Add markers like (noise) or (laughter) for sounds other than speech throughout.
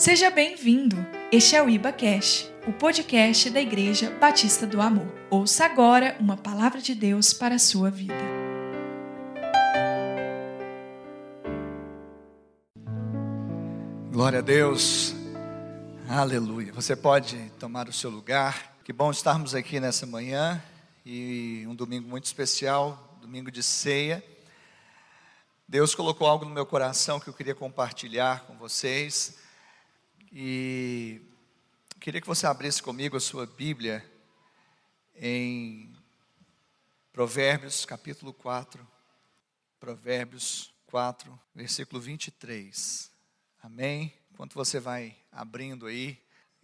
Seja bem-vindo. Este é o Iba Cash, o podcast da Igreja Batista do Amor. Ouça agora uma palavra de Deus para a sua vida. Glória a Deus. Aleluia. Você pode tomar o seu lugar. Que bom estarmos aqui nessa manhã e um domingo muito especial, domingo de ceia. Deus colocou algo no meu coração que eu queria compartilhar com vocês. E queria que você abrisse comigo a sua Bíblia em Provérbios capítulo 4. Provérbios 4, versículo 23. Amém? Enquanto você vai abrindo aí,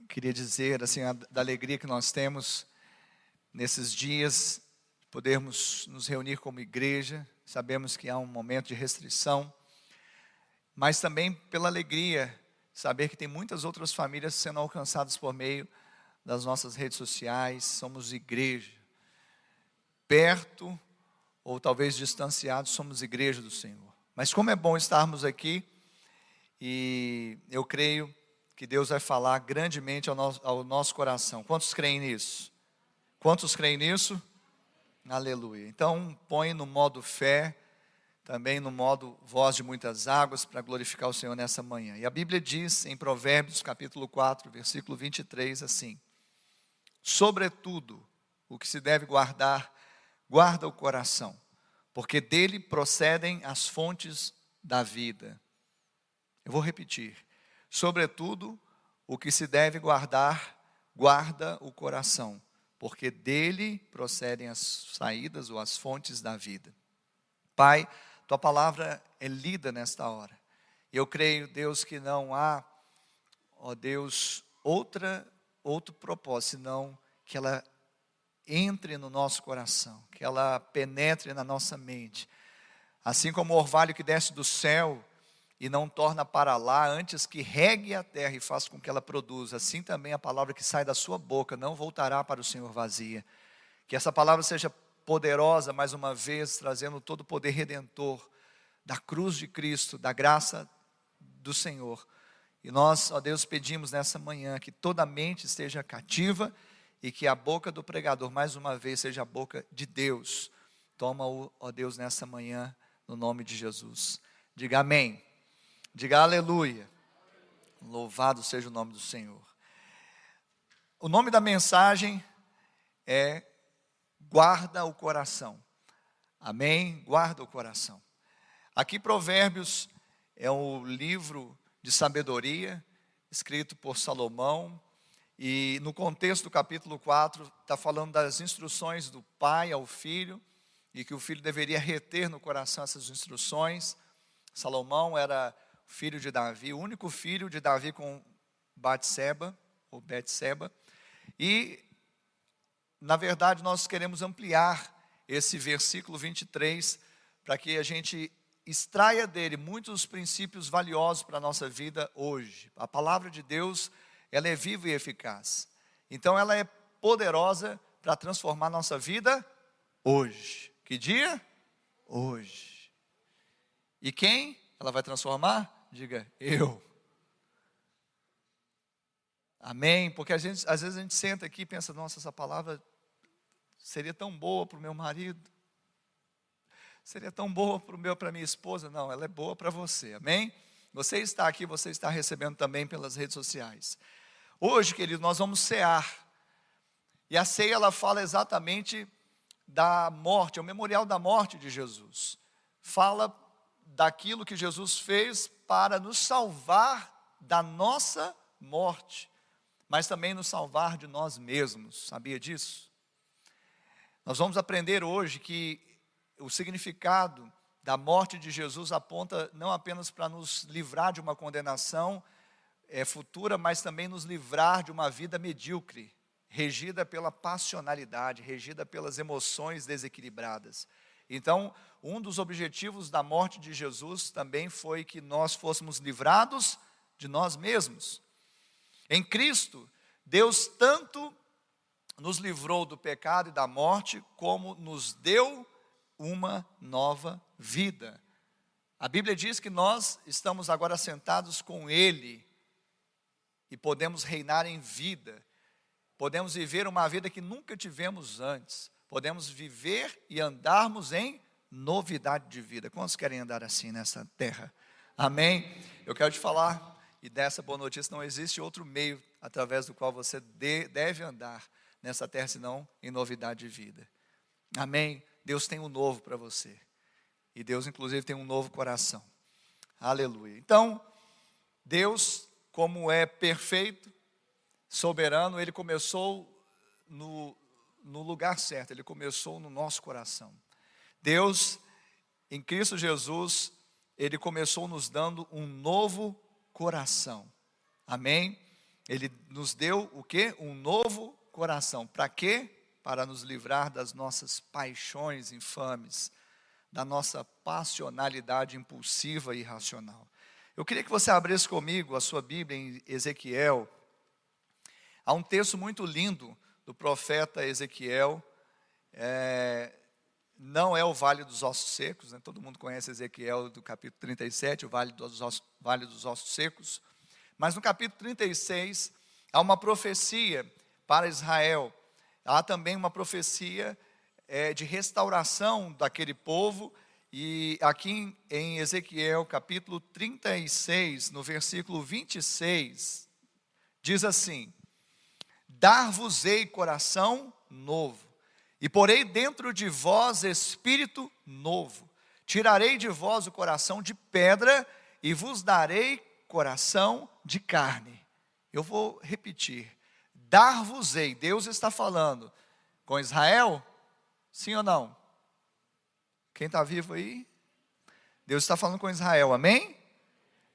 queria dizer assim da alegria que nós temos nesses dias, podermos nos reunir como igreja. Sabemos que há um momento de restrição, mas também pela alegria saber que tem muitas outras famílias sendo alcançadas por meio das nossas redes sociais, somos igreja. Perto ou talvez distanciados, somos igreja do Senhor. Mas como é bom estarmos aqui e eu creio que Deus vai falar grandemente ao nosso, ao nosso coração. Quantos creem nisso? Quantos creem nisso? Aleluia. Então, põe no modo fé também no modo voz de muitas águas, para glorificar o Senhor nessa manhã. E a Bíblia diz em Provérbios, capítulo 4, versículo 23, assim: Sobretudo, o que se deve guardar, guarda o coração, porque dele procedem as fontes da vida. Eu vou repetir. Sobretudo, o que se deve guardar, guarda o coração, porque dele procedem as saídas ou as fontes da vida. Pai, tua palavra é lida nesta hora. Eu creio, Deus, que não há, ó Deus, outra, outro propósito, senão que ela entre no nosso coração, que ela penetre na nossa mente. Assim como o orvalho que desce do céu e não torna para lá, antes que regue a terra e faça com que ela produza, assim também a palavra que sai da sua boca não voltará para o Senhor vazia. Que essa palavra seja poderosa, mais uma vez, trazendo todo o poder redentor da cruz de Cristo, da graça do Senhor. E nós, ó Deus, pedimos nessa manhã que toda a mente esteja cativa e que a boca do pregador, mais uma vez, seja a boca de Deus. Toma-o, ó Deus, nessa manhã, no nome de Jesus. Diga amém. Diga aleluia. Louvado seja o nome do Senhor. O nome da mensagem é guarda o coração. Amém? Guarda o coração. Aqui, Provérbios é um livro de sabedoria, escrito por Salomão, e no contexto do capítulo 4, está falando das instruções do pai ao filho, e que o filho deveria reter no coração essas instruções. Salomão era filho de Davi, o único filho de Davi com Batseba, ou Betseba, e na verdade, nós queremos ampliar esse versículo 23 para que a gente extraia dele muitos princípios valiosos para a nossa vida hoje. A palavra de Deus, ela é viva e eficaz. Então ela é poderosa para transformar nossa vida hoje. Que dia? Hoje. E quem ela vai transformar? Diga, eu. Amém? Porque gente, às vezes a gente senta aqui e pensa, nossa, essa palavra seria tão boa para o meu marido. Seria tão boa para o meu, para minha esposa. Não, ela é boa para você. Amém? Você está aqui, você está recebendo também pelas redes sociais. Hoje, querido, nós vamos cear. E a ceia ela fala exatamente da morte, é o memorial da morte de Jesus. Fala daquilo que Jesus fez para nos salvar da nossa morte mas também nos salvar de nós mesmos. Sabia disso? Nós vamos aprender hoje que o significado da morte de Jesus aponta não apenas para nos livrar de uma condenação é, futura, mas também nos livrar de uma vida medíocre, regida pela passionalidade, regida pelas emoções desequilibradas. Então, um dos objetivos da morte de Jesus também foi que nós fôssemos livrados de nós mesmos. Em Cristo, Deus tanto nos livrou do pecado e da morte, como nos deu uma nova vida. A Bíblia diz que nós estamos agora sentados com Ele e podemos reinar em vida. Podemos viver uma vida que nunca tivemos antes. Podemos viver e andarmos em novidade de vida. Quantos querem andar assim nessa terra? Amém? Eu quero te falar, e dessa boa notícia, não existe outro meio através do qual você deve andar nessa terra, senão em novidade de vida. Amém? Deus tem um novo para você. E Deus, inclusive, tem um novo coração. Aleluia. Então, Deus, como é perfeito, soberano, ele começou no, no lugar certo, ele começou no nosso coração. Deus, em Cristo Jesus, ele começou nos dando um novo coração. Amém? Ele nos deu o que? Um novo coração. Para quê? Para nos livrar das nossas paixões infames, da nossa passionalidade impulsiva e irracional. Eu queria que você abrisse comigo a sua Bíblia em Ezequiel. Há um texto muito lindo do profeta Ezequiel. É, não é o Vale dos Ossos Secos, né? todo mundo conhece Ezequiel do capítulo 37, o Vale dos, Ossos, vale dos Ossos Secos. Mas no capítulo 36, há uma profecia para Israel. Há também uma profecia é, de restauração daquele povo. E aqui em Ezequiel, capítulo 36, no versículo 26, diz assim: Dar-vos-ei coração novo, e porei dentro de vós espírito novo. Tirarei de vós o coração de pedra, e vos darei coração de carne. Eu vou repetir: dar-vos-ei. Deus está falando com Israel? Sim ou não? Quem está vivo aí? Deus está falando com Israel, amém?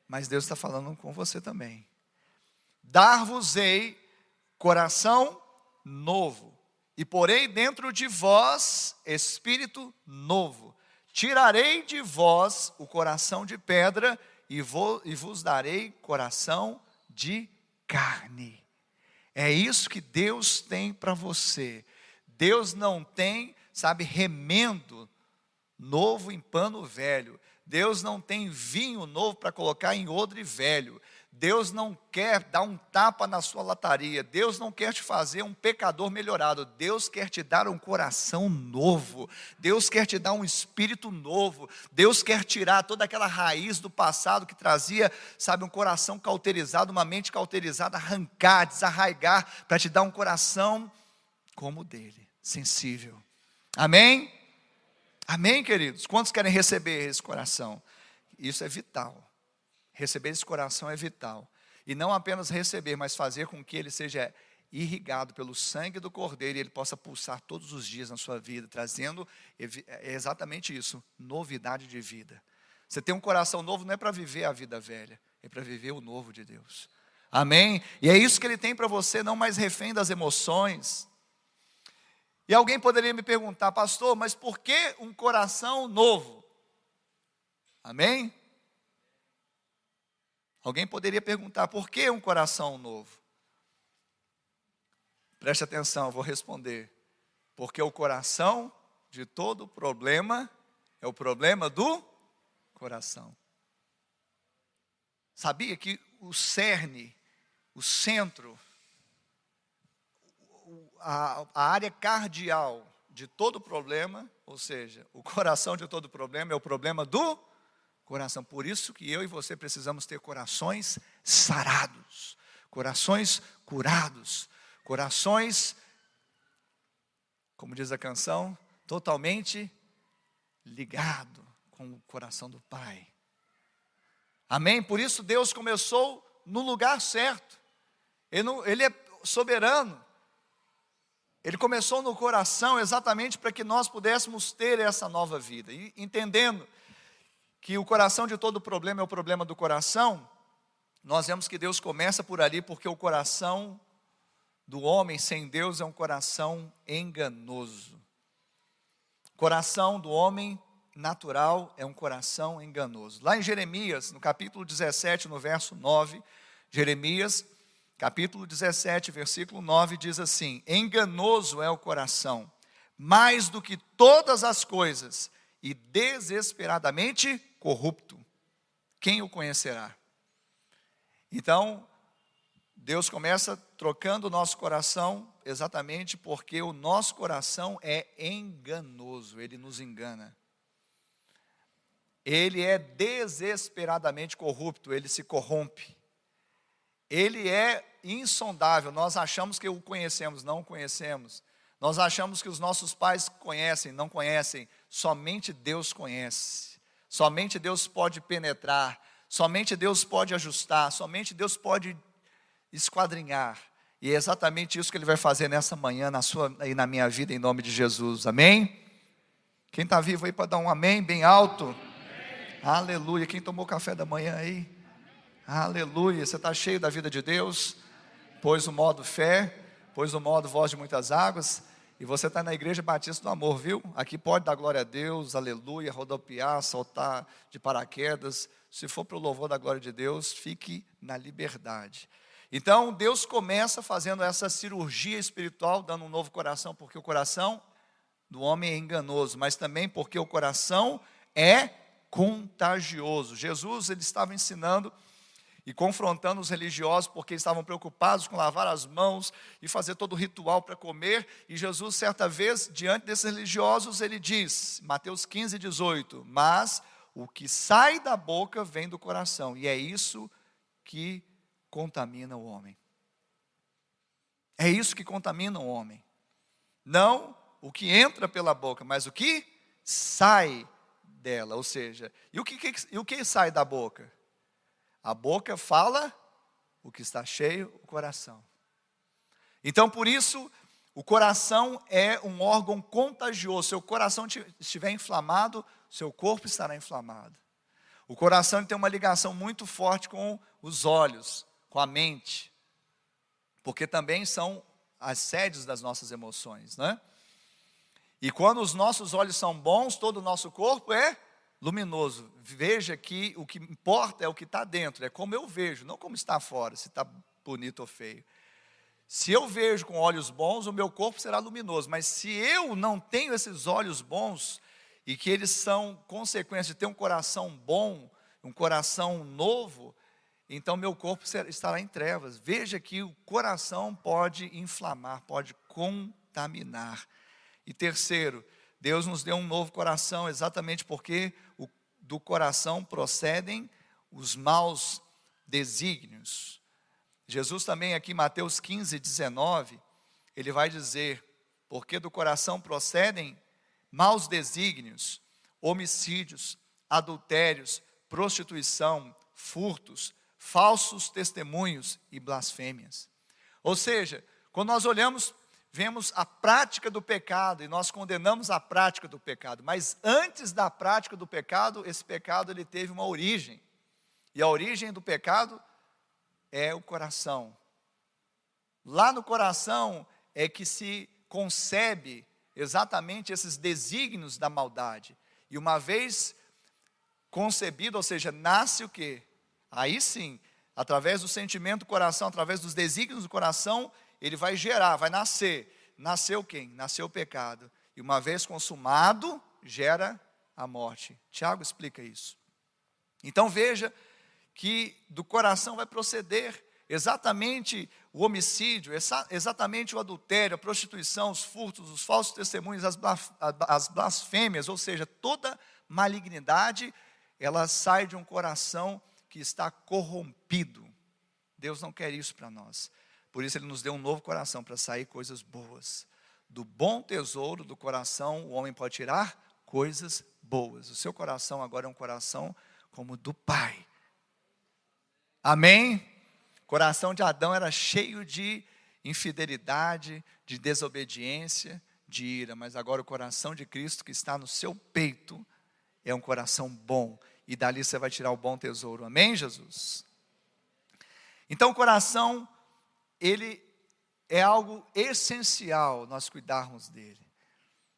Mas Deus está falando com você também. Dar-vos-ei coração novo, e porei dentro de vós espírito novo. Tirarei de vós o coração de pedra, e, e vos darei coração de carne. É isso que Deus tem para você. Deus não tem, sabe, remendo novo em pano velho. Deus não tem vinho novo para colocar em odre velho. Deus não quer dar um tapa na sua lataria. Deus não quer te fazer um pecador melhorado. Deus quer te dar um coração novo. Deus quer te dar um espírito novo. Deus quer tirar toda aquela raiz do passado que trazia, sabe, um coração cauterizado, uma mente cauterizada, arrancar, desarraigar, para te dar um coração como o dele, sensível. Amém? Amém, queridos? Quantos querem receber esse coração? Isso é vital. Receber esse coração é vital. E não apenas receber, mas fazer com que ele seja irrigado pelo sangue do Cordeiro e ele possa pulsar todos os dias na sua vida, trazendo é exatamente isso, novidade de vida. Você tem um coração novo não é para viver a vida velha, é para viver o novo de Deus. Amém? E é isso que ele tem para você, não mais refém das emoções. E alguém poderia me perguntar, pastor, mas por que um coração novo? Amém? Alguém poderia perguntar: por que um coração novo? Preste atenção, eu vou responder. Porque o coração de todo problema é o problema do coração. Sabia que o cerne, o centro, a, a área cardial de todo problema, ou seja, o coração de todo problema é o problema do coração. Por isso que eu e você precisamos ter corações sarados, corações curados, corações, como diz a canção, totalmente ligado com o coração do Pai. Amém? Por isso Deus começou no lugar certo. Ele, ele é soberano. Ele começou no coração exatamente para que nós pudéssemos ter essa nova vida. E entendendo que o coração de todo problema é o problema do coração, nós vemos que Deus começa por ali, porque o coração do homem sem Deus é um coração enganoso. O coração do homem natural é um coração enganoso. Lá em Jeremias, no capítulo 17, no verso 9, Jeremias, capítulo 17, versículo 9, diz assim: Enganoso é o coração, mais do que todas as coisas, e desesperadamente corrupto. Quem o conhecerá? Então, Deus começa trocando o nosso coração exatamente porque o nosso coração é enganoso, ele nos engana. Ele é desesperadamente corrupto, ele se corrompe. Ele é insondável, nós achamos que o conhecemos, não o conhecemos. Nós achamos que os nossos pais conhecem, não conhecem. Somente Deus conhece. Somente Deus pode penetrar. Somente Deus pode ajustar. Somente Deus pode esquadrinhar. E é exatamente isso que Ele vai fazer nessa manhã, na sua e na minha vida, em nome de Jesus. Amém? Quem está vivo aí para dar um amém bem alto? Amém. Aleluia. Quem tomou café da manhã aí? Aleluia. Você está cheio da vida de Deus? Pôs o modo fé, pôs o modo voz de muitas águas. E você está na Igreja Batista do Amor, viu? Aqui pode dar glória a Deus, aleluia, rodopiar, soltar de paraquedas. Se for para o louvor da glória de Deus, fique na liberdade. Então, Deus começa fazendo essa cirurgia espiritual, dando um novo coração, porque o coração do homem é enganoso, mas também porque o coração é contagioso. Jesus, ele estava ensinando e confrontando os religiosos porque estavam preocupados com lavar as mãos e fazer todo o ritual para comer. E Jesus, certa vez, diante desses religiosos, ele diz, Mateus 15, 18: Mas o que sai da boca vem do coração, e é isso que contamina o homem. É isso que contamina o homem. Não o que entra pela boca, mas o que sai dela. Ou seja, e o que, e o que sai da boca? A boca fala o que está cheio, o coração. Então, por isso, o coração é um órgão contagioso. Se o coração estiver inflamado, seu corpo estará inflamado. O coração tem uma ligação muito forte com os olhos, com a mente, porque também são as sedes das nossas emoções, né? E quando os nossos olhos são bons, todo o nosso corpo é luminoso. Veja que o que importa é o que está dentro, é como eu vejo, não como está fora, se está bonito ou feio. Se eu vejo com olhos bons, o meu corpo será luminoso, mas se eu não tenho esses olhos bons, e que eles são consequência de ter um coração bom, um coração novo, então meu corpo estará em trevas. Veja que o coração pode inflamar, pode contaminar. E terceiro, Deus nos deu um novo coração, exatamente porque do coração procedem os maus desígnios. Jesus também, aqui, Mateus 15, 19, ele vai dizer: porque do coração procedem maus desígnios, homicídios, adultérios, prostituição, furtos, falsos testemunhos e blasfêmias. Ou seja, quando nós olhamos vemos a prática do pecado e nós condenamos a prática do pecado. Mas antes da prática do pecado, esse pecado ele teve uma origem. E a origem do pecado é o coração. Lá no coração é que se concebe exatamente esses desígnios da maldade. E uma vez concebido, ou seja, nasce o quê? Aí sim, através do sentimento do coração, através dos desígnios do coração, ele vai gerar, vai nascer. Nasceu quem? Nasceu o pecado. E uma vez consumado, gera a morte. Tiago explica isso. Então veja que do coração vai proceder exatamente o homicídio, exatamente o adultério, a prostituição, os furtos, os falsos testemunhos, as blasfêmias, ou seja, toda malignidade, ela sai de um coração que está corrompido. Deus não quer isso para nós. Por isso ele nos deu um novo coração para sair coisas boas. Do bom tesouro do coração, o homem pode tirar coisas boas. O seu coração agora é um coração como do Pai. Amém? O coração de Adão era cheio de infidelidade, de desobediência, de ira, mas agora o coração de Cristo que está no seu peito é um coração bom, e dali você vai tirar o bom tesouro. Amém, Jesus? Então, o coração ele é algo essencial nós cuidarmos dele.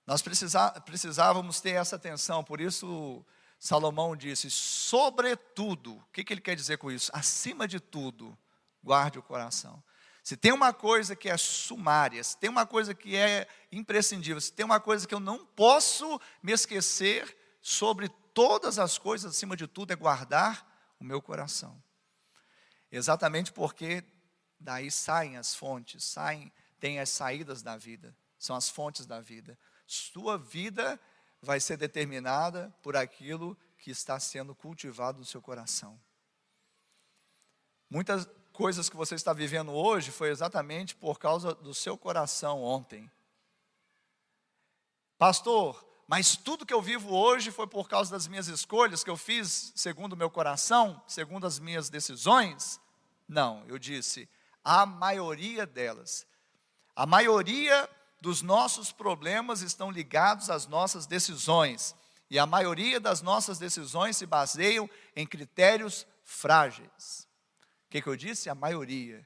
Nós precisávamos ter essa atenção, por isso Salomão disse: sobretudo, o que, ele quer dizer com isso? Acima de tudo, guarde o coração. Se tem uma coisa que é sumária, se tem uma coisa que é imprescindível, se tem uma coisa que eu não posso me esquecer, sobre todas as coisas, acima de tudo, é guardar o meu coração. Exatamente porque daí saem as fontes, saem, tem as saídas da vida, são as fontes da vida. Sua vida vai ser determinada por aquilo que está sendo cultivado no seu coração. Muitas coisas que você está vivendo hoje foi exatamente por causa do seu coração ontem. Pastor, mas tudo que eu vivo hoje foi por causa das minhas escolhas que eu fiz segundo o meu coração, segundo as minhas decisões? Não, eu disse, a maioria delas. A maioria dos nossos problemas estão ligados às nossas decisões. E a maioria das nossas decisões se baseiam em critérios frágeis. O que, que eu disse? A maioria.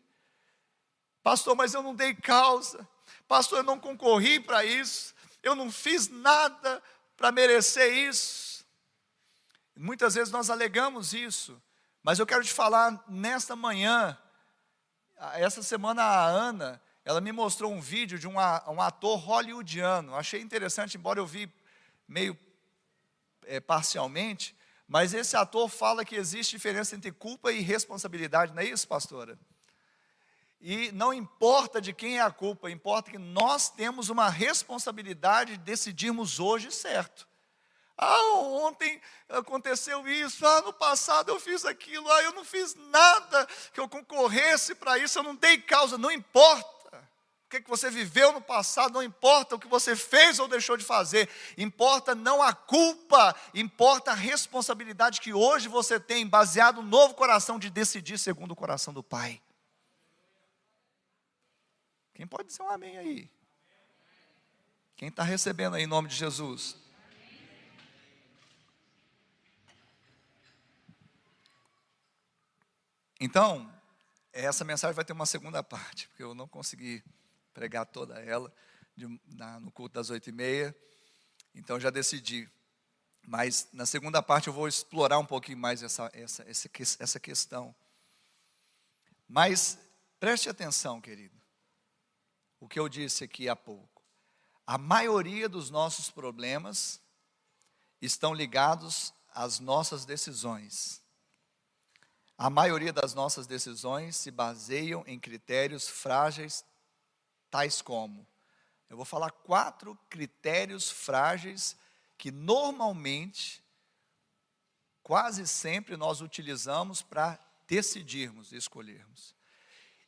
Pastor, mas eu não dei causa. Pastor, eu não concorri para isso eu não fiz nada para merecer isso. Muitas vezes nós alegamos isso, mas eu quero te falar nesta manhã, essa semana a Ana, ela me mostrou um vídeo de um, um ator hollywoodiano, achei interessante, embora eu vi meio é, parcialmente, mas esse ator fala que existe diferença entre culpa e responsabilidade, não é isso, pastora? E não importa de quem é a culpa, importa que nós temos uma responsabilidade de decidirmos hoje certo. Ah, ontem aconteceu isso, ah, no passado eu fiz aquilo, ah, eu não fiz nada que eu concorresse para isso, eu não dei causa, não importa. O que, você viveu no passado, não importa o que você fez ou deixou de fazer, importa não a culpa, importa a responsabilidade que hoje você tem, baseado no novo coração de decidir segundo o coração do Pai. Quem pode dizer um amém aí? Quem está recebendo aí em nome de Jesus? Então, essa mensagem vai ter uma segunda parte, porque eu não consegui pregar toda ela de, na, no culto das oito e meia, então já decidi. Mas na segunda parte eu vou explorar um pouquinho mais essa, essa, essa, essa questão. Mas preste atenção, querido o que eu disse aqui há pouco. A maioria dos nossos problemas estão ligados às nossas decisões. A maioria das nossas decisões se baseiam em critérios frágeis, tais como. Eu vou falar quatro critérios frágeis que normalmente, quase sempre, nós utilizamos para decidirmos, escolhermos.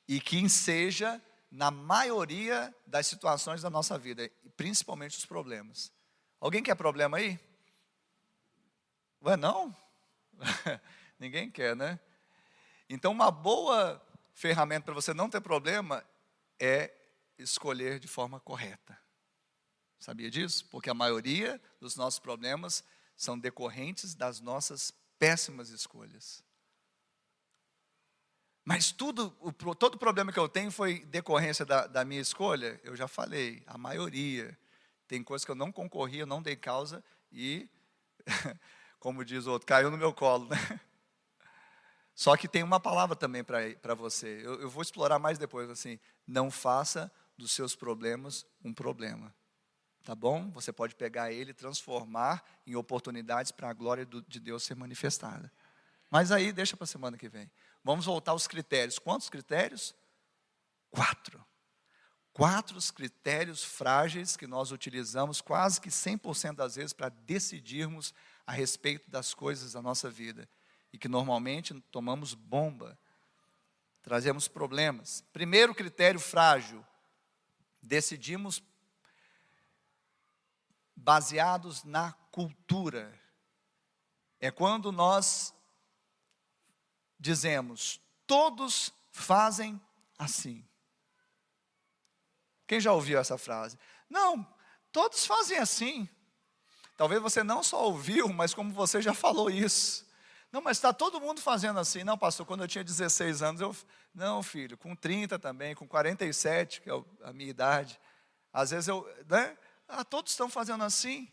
E que seja na maioria das situações da nossa vida, principalmente os problemas. Alguém quer problema aí? Ué, não? (laughs) Ninguém quer, né? Então, uma boa ferramenta para você não ter problema é escolher de forma correta. Sabia disso? Porque a maioria dos nossos problemas são decorrentes das nossas péssimas escolhas. Mas tudo, o, todo problema que eu tenho foi decorrência da, da minha escolha? Eu já falei, a maioria. Tem coisas que eu não concorri, eu não dei causa e, (laughs) como diz o outro, caiu no meu colo, né? Só que tem uma palavra também para você. Eu, eu vou explorar mais depois, assim. Não faça dos seus problemas um problema. Tá bom? Você pode pegar ele e transformar em oportunidades para a glória do, de Deus ser manifestada. Mas aí deixa para a semana que vem. Vamos voltar aos critérios. Quantos critérios? Quatro. Quatro critérios frágeis que nós utilizamos quase que 100% das vezes para decidirmos a respeito das coisas da nossa vida. E que normalmente tomamos bomba, trazemos problemas. Primeiro critério frágil: decidimos baseados na cultura. É quando nós dizemos: todos fazem assim. Quem já ouviu essa frase? Não, todos fazem assim. Talvez você não só ouviu, mas como você já falou isso. Não, mas está todo mundo fazendo assim. Não, pastor, quando eu tinha 16 anos, eu. Não, filho, com 30 também, com 47, que é a minha idade. Às vezes eu. Né? Ah, todos estão fazendo assim.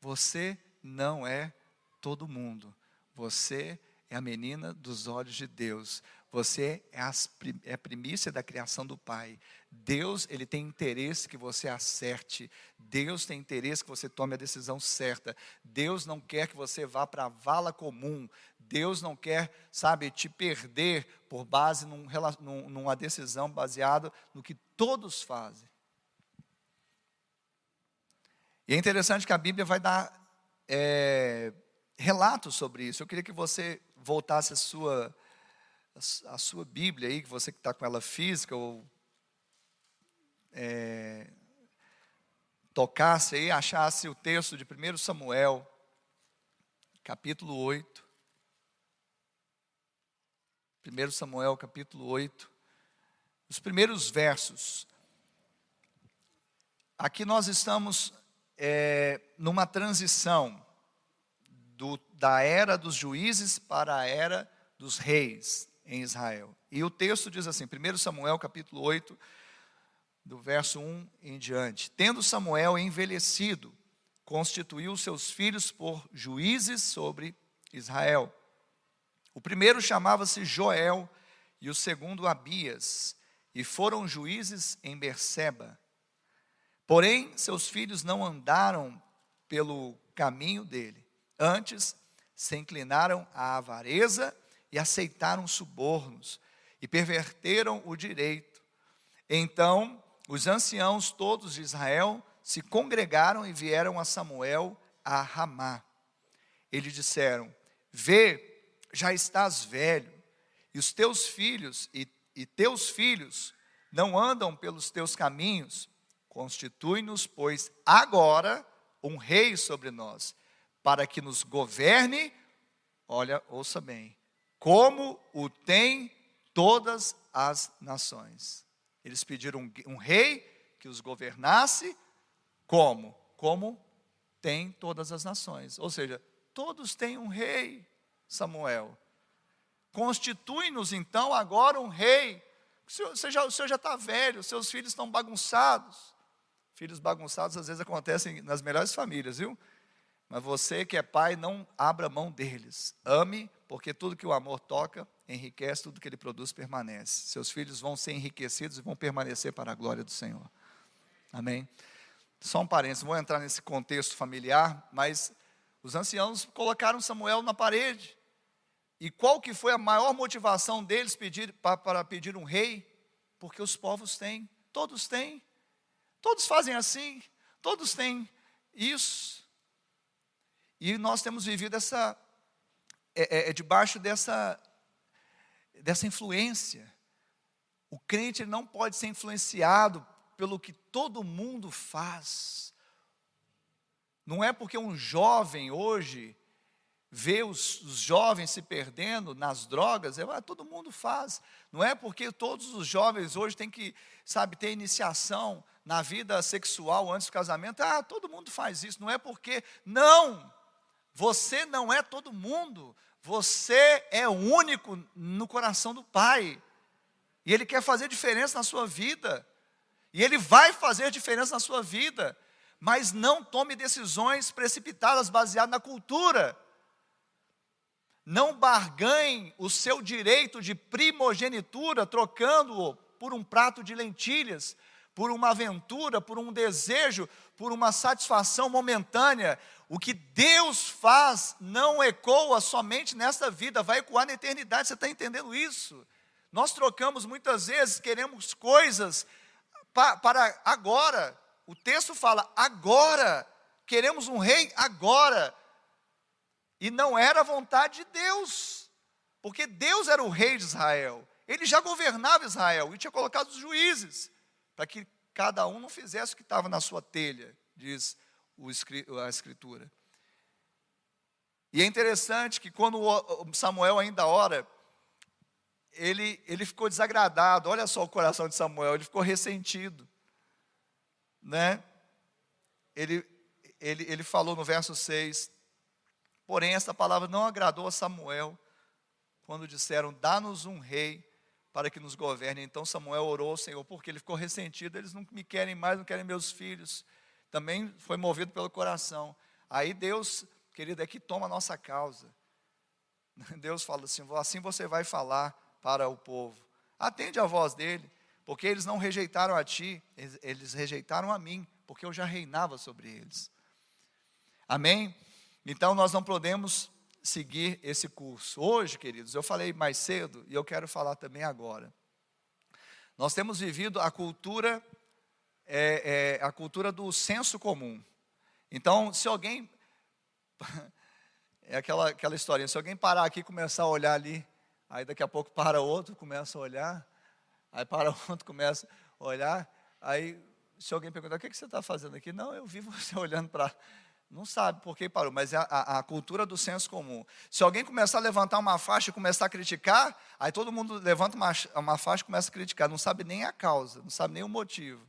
Você não é todo mundo. Você é a menina dos olhos de Deus. Você é, é a primícia da criação do Pai. Deus, ele tem interesse que você acerte. Deus tem interesse que você tome a decisão certa. Deus não quer que você vá para a vala comum. Deus não quer, sabe, te perder por base num, numa decisão baseada no que todos fazem. E é interessante que a Bíblia vai dar é, relatos sobre isso. Eu queria que você voltasse a sua, a sua Bíblia aí, que você que está com ela física, ou é, tocasse aí, achasse o texto de 1 Samuel, capítulo 8. 1 Samuel, capítulo 8. Os primeiros versos. Aqui nós estamos é, numa transição do, da era dos juízes para a era dos reis em Israel. E o texto diz assim, 1 Samuel capítulo 8, do verso 1 em diante. Tendo Samuel envelhecido, constituiu seus filhos por juízes sobre Israel. O primeiro chamava-se Joel e o segundo Abias, e foram juízes em Berseba. Porém, seus filhos não andaram pelo caminho dele. Antes, se inclinaram à avareza e aceitaram subornos e perverteram o direito. Então, os anciãos todos de Israel se congregaram e vieram a Samuel a Ramá. Eles disseram: Vê, já estás velho, e os teus filhos e, e teus filhos não andam pelos teus caminhos Constitui-nos, pois, agora um rei sobre nós, para que nos governe, olha, ouça bem, como o tem todas as nações. Eles pediram um, um rei que os governasse, como? Como tem todas as nações. Ou seja, todos têm um rei, Samuel. Constitui-nos então agora um rei. O senhor, o senhor já está velho, seus filhos estão bagunçados. Filhos bagunçados às vezes acontecem nas melhores famílias, viu? Mas você que é pai, não abra mão deles. Ame, porque tudo que o amor toca enriquece, tudo que ele produz permanece. Seus filhos vão ser enriquecidos e vão permanecer para a glória do Senhor. Amém? Só um parênteses, vou entrar nesse contexto familiar, mas os anciãos colocaram Samuel na parede. E qual que foi a maior motivação deles pedir, para, para pedir um rei? Porque os povos têm, todos têm. Todos fazem assim, todos têm isso. E nós temos vivido essa, é, é, é debaixo dessa, dessa influência. O crente não pode ser influenciado pelo que todo mundo faz. Não é porque um jovem hoje vê os, os, jovens se perdendo nas drogas, é, ah, todo mundo faz. Não é porque todos os jovens hoje têm que, sabe, ter iniciação na vida sexual antes do casamento. Ah, todo mundo faz isso. Não é porque. Não! Você não é todo mundo. Você é único no coração do Pai. E Ele quer fazer diferença na sua vida. E Ele vai fazer diferença na sua vida. Mas não tome decisões precipitadas baseadas na cultura não barganhe o seu direito de primogenitura trocando-o por um prato de lentilhas, por uma aventura, por um desejo, por uma satisfação momentânea. O que Deus faz não ecoa somente nesta vida, vai ecoar na eternidade. Você está entendendo isso? Nós trocamos muitas vezes, queremos coisas para agora. O texto fala agora. Queremos um rei agora. E não era a vontade de Deus, porque Deus era o rei de Israel. Ele já governava Israel e tinha colocado os juízes, para que cada um não fizesse o que estava na sua telha, diz a Escritura. E é interessante que quando Samuel ainda ora, ele, ele ficou desagradado. Olha só o coração de Samuel, ele ficou ressentido. Né? Ele, ele, ele falou no verso 6: Porém, esta palavra não agradou a Samuel quando disseram: Dá-nos um rei para que nos governe. Então Samuel orou ao Senhor, porque ele ficou ressentido, eles não me querem mais, não querem meus filhos. Também foi movido pelo coração. Aí Deus, querido, é que toma a nossa causa. (laughs) Deus fala assim: assim você vai falar para o povo. Atende a voz dele, porque eles não rejeitaram a ti, eles rejeitaram a mim, porque eu já reinava sobre eles. Amém? Então nós não podemos seguir esse curso. Hoje, queridos, eu falei mais cedo e eu quero falar também agora. Nós temos vivido a cultura, é, é, a cultura do senso comum. Então, se alguém. (laughs) É aquela, aquela historinha, se alguém parar aqui e começar a olhar ali, aí daqui a pouco para outro, começa a olhar, aí para (laughs) outro, começa a olhar, aí se alguém perguntar, o que, que você está fazendo aqui? Não, eu vi você (laughs) olhando para não sabe por que parou, mas é a, a, a, cultura do senso comum. Se alguém começar a levantar uma faixa e começar a criticar, aí todo mundo levanta uma, uma faixa e começa a criticar, não sabe nem a causa, não sabe nem o motivo.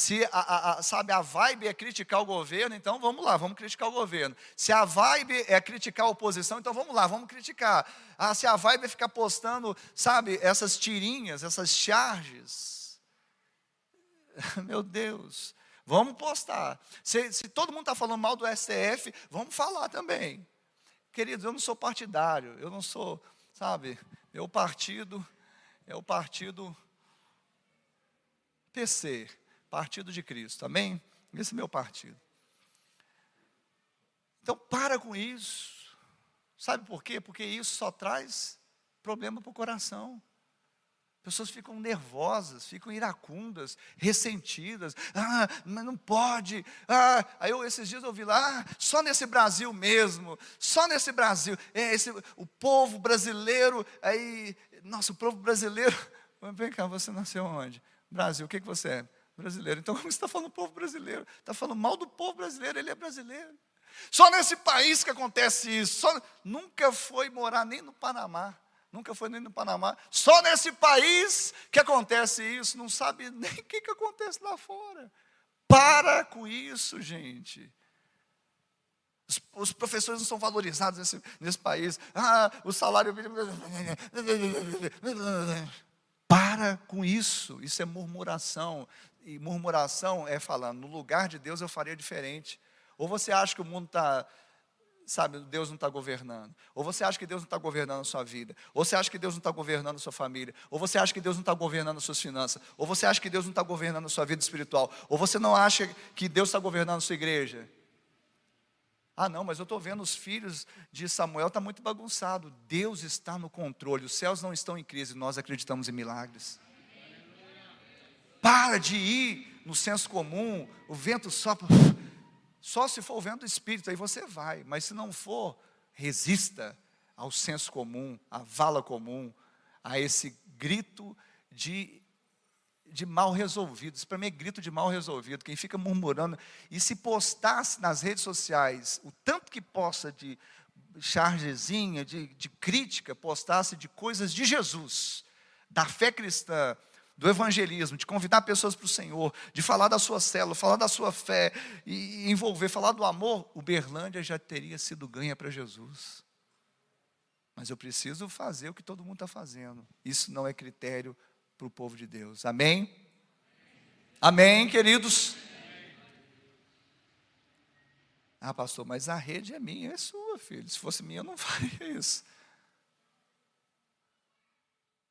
Se a, a, sabe, a vibe é criticar o governo, então vamos lá, vamos criticar o governo. Se a vibe é criticar a oposição, então vamos lá, vamos criticar. Ah, se a vibe é ficar postando, sabe, essas tirinhas, essas charges. (laughs) Meu Deus, Vamos postar. Se, se todo mundo está falando mal do STF, vamos falar também. Queridos, eu não sou partidário, eu não sou, sabe, meu partido é o partido PC, Partido de Cristo, amém? Esse é meu partido. Então, para com isso. Sabe por quê? Porque isso só traz problema para o coração. Pessoas ficam nervosas, ficam iracundas, ressentidas. Ah, mas não pode. Ah, aí eu esses dias eu ouvi lá, ah, só nesse Brasil mesmo, só nesse Brasil. É esse, o povo brasileiro, aí, nossa, o povo brasileiro. (laughs) Vem cá, você nasceu onde? Brasil, o que, que você é? Brasileiro. Então, (laughs) como você está falando povo brasileiro? Está falando mal do povo brasileiro, ele é brasileiro. Só nesse país que acontece isso. Só, nunca foi morar nem no Panamá nunca foi nem no Panamá. Só nesse país que acontece isso, não sabe (laughs) nem o que, que acontece lá fora. Para com isso, gente. Os, os professores não são valorizados nesse, nesse país. Ah, o salário. (laughs) Para com isso. Isso é murmuração. E murmuração é falando, no lugar de Deus eu faria diferente. Ou você acha que o mundo está sabe, Deus não está governando. Ou você acha que Deus não está governando a sua vida. Ou você acha que Deus não está governando a sua família. Ou você acha que Deus não está governando as suas finanças. Ou você acha que Deus não está governando a sua vida espiritual. Ou você não acha que Deus está governando a sua igreja. Ah, não, mas eu estou vendo os filhos de Samuel, está muito bagunçado. Deus está no controle, os céus não estão em crise, nós acreditamos em milagres. Para de ir no senso comum, o vento sopra. Só se for o vento do Espírito, aí você vai. Mas se não for, resista ao senso comum, à vala comum, a esse grito de, de mal resolvido. Isso para mim é grito de mal resolvido. Quem fica murmurando e se postasse nas redes sociais o tanto que possa de chargezinha, de, de crítica, postasse de coisas de Jesus, da fé cristã, do evangelismo, de convidar pessoas para o Senhor, de falar da sua célula, falar da sua fé e envolver, falar do amor, o Berlândia já teria sido ganha para Jesus. Mas eu preciso fazer o que todo mundo está fazendo. Isso não é critério para o povo de Deus. Amém? Amém, queridos? Ah, pastor, mas a rede é minha, é sua, filho. Se fosse minha, eu não (laughs) faria isso.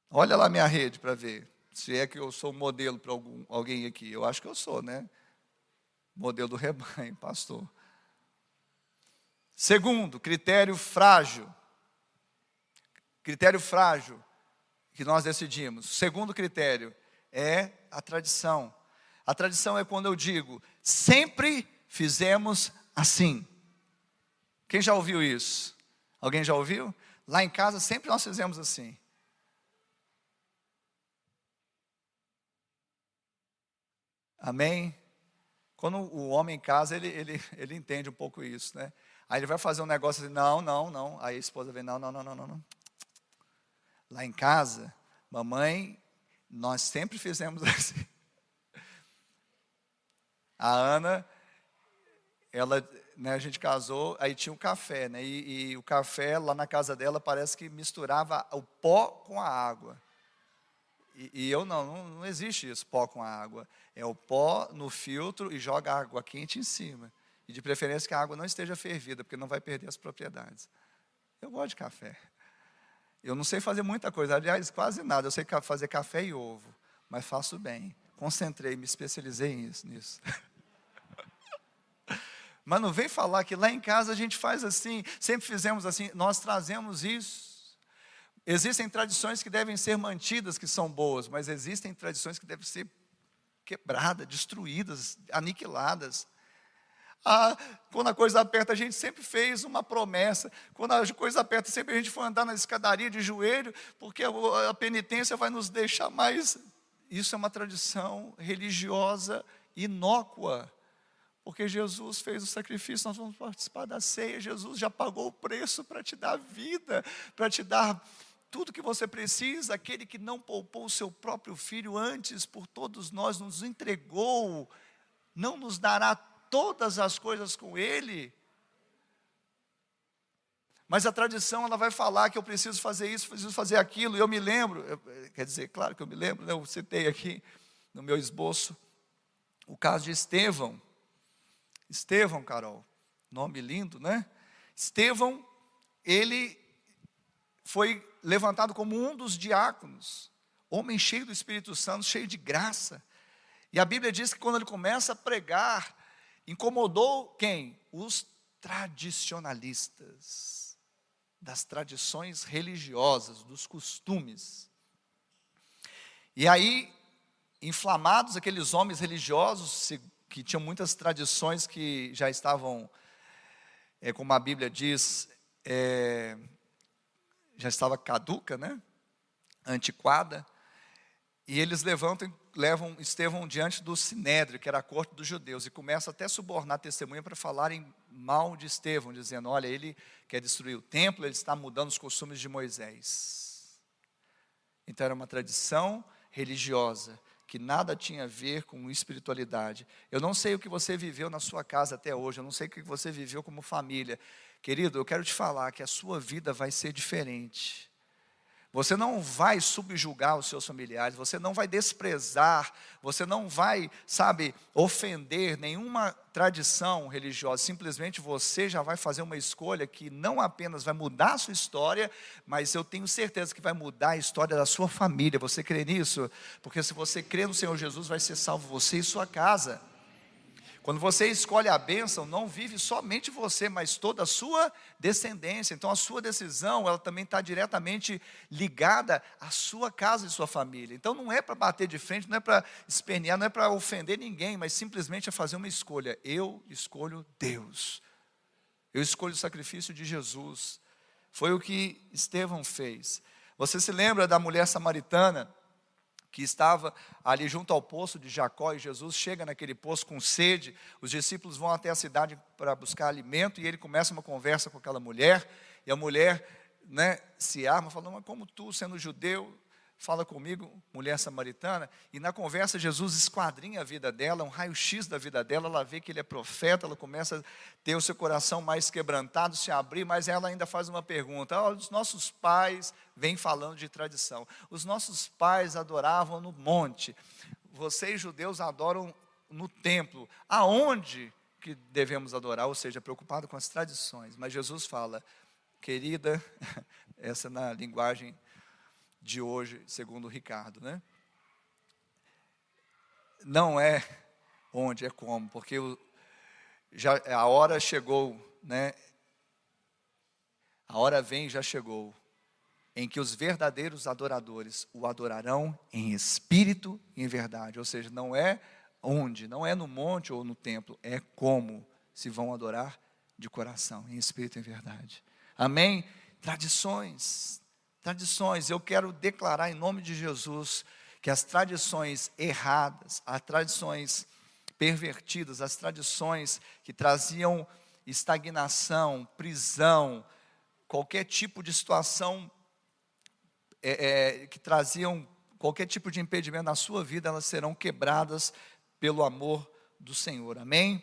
Olha lá minha rede para ver. Se é que eu sou modelo para alguém aqui, eu acho que eu sou, né? Modelo do rebanho, (laughs) pastor. Segundo, critério frágil. Critério frágil que nós decidimos. Segundo critério é a tradição. A tradição é quando eu digo, sempre fizemos assim. Quem já ouviu isso? Alguém já ouviu? Lá em casa sempre nós fizemos assim. Amém? Quando o homem em casa, ele, ele, ele entende um pouco isso, né? Aí ele vai fazer um negócio assim, não, não, não. Aí a esposa vem, não, não, não, não, não. Lá em casa, mamãe, nós sempre fizemos (laughs) assim. A Ana, ela, né, a gente casou, aí tinha um café, né? E, e o café lá na casa dela parece que misturava o pó com a água. E, e eu não, não, não existe isso, pó com água. É o pó no filtro e joga água quente em cima. E de preferência que a água não esteja fervida, porque não vai perder as propriedades. Eu gosto de café. Eu não sei fazer muita coisa, aliás, quase nada. Eu sei fazer café e ovo, mas faço bem. Concentrei, me especializei nisso. (laughs) Mas não vem falar que lá em casa a gente faz assim, sempre fizemos assim, nós trazemos isso. Existem tradições que devem ser mantidas, que são boas, mas existem tradições que devem ser quebradas, destruídas, aniquiladas. Ah, quando a coisa aperta, a gente sempre fez uma promessa. Quando a coisa aperta, sempre a gente foi andar na escadaria de joelho, porque a penitência vai nos deixar mais. Isso é uma tradição religiosa inócua. Porque Jesus fez o sacrifício, nós vamos participar da ceia. Jesus já pagou o preço para te dar vida, para te dar tudo que você precisa. Aquele que não poupou o seu próprio filho antes por todos nós, nos entregou, não nos dará todas as coisas com Ele. Mas a tradição ela vai falar que eu preciso fazer isso, preciso fazer aquilo. E eu me lembro, eu, quer dizer, claro que eu me lembro, né, eu citei aqui no meu esboço o caso de Estevão. Estevão, Carol, nome lindo, né? Estevão, ele foi levantado como um dos diáconos, homem cheio do Espírito Santo, cheio de graça. E a Bíblia diz que quando ele começa a pregar, incomodou quem? Os tradicionalistas, das tradições religiosas, dos costumes. E aí, inflamados, aqueles homens religiosos que tinham muitas tradições que já estavam, é, como a Bíblia diz, é, já estava caduca, né? antiquada, e eles levantam levam Estevão diante do Sinédrio, que era a corte dos judeus, e começam até a subornar testemunha para falarem mal de Estevão, dizendo: olha, ele quer destruir o templo, ele está mudando os costumes de Moisés. Então era uma tradição religiosa que nada tinha a ver com espiritualidade. Eu não sei o que você viveu na sua casa até hoje, eu não sei o que você viveu como família. Querido, eu quero te falar que a sua vida vai ser diferente. Você não vai subjugar os seus familiares, você não vai desprezar, você não vai, sabe, ofender nenhuma tradição religiosa. Simplesmente você já vai fazer uma escolha que não apenas vai mudar a sua história, mas eu tenho certeza que vai mudar a história da sua família. Você crê nisso? Porque se você crê no Senhor Jesus, vai ser salvo você e sua casa. Quando você escolhe a bênção, não vive somente você, mas toda a sua descendência. Então a sua decisão, ela também está diretamente ligada à sua casa e sua família. Então não é para bater de frente, não é para espernear, não é para ofender ninguém, mas simplesmente é fazer uma escolha. Eu escolho Deus. Eu escolho o sacrifício de Jesus. Foi o que Estevão fez. Você se lembra da mulher samaritana? Que estava ali junto ao poço de Jacó, e Jesus chega naquele poço com sede. Os discípulos vão até a cidade para buscar alimento, e ele começa uma conversa com aquela mulher, e a mulher né, se arma, falando: Mas como tu, sendo judeu, fala comigo, mulher samaritana, e na conversa Jesus esquadrinha a vida dela, um raio-x da vida dela, ela vê que ele é profeta, ela começa a ter o seu coração mais quebrantado, se abrir, mas ela ainda faz uma pergunta: oh, os nossos pais, vem falando de tradição, os nossos pais adoravam no monte, vocês judeus adoram no templo, aonde que devemos adorar? Ou seja, preocupado com as tradições, mas Jesus fala, querida, (laughs) essa na linguagem de hoje, segundo o Ricardo, né? Não é onde, é como, porque o, já, a hora chegou, né? A hora vem já chegou, em que os verdadeiros adoradores o adorarão em espírito e em verdade. Ou seja, não é onde, não é no monte ou no templo, é como se vão adorar de coração, em espírito e em verdade. Amém? Tradições, Tradições, eu quero declarar em nome de Jesus que as tradições erradas, as tradições pervertidas, as tradições que traziam estagnação, prisão, qualquer tipo de situação é, é, que traziam qualquer tipo de impedimento na sua vida, elas serão quebradas pelo amor do Senhor. Amém?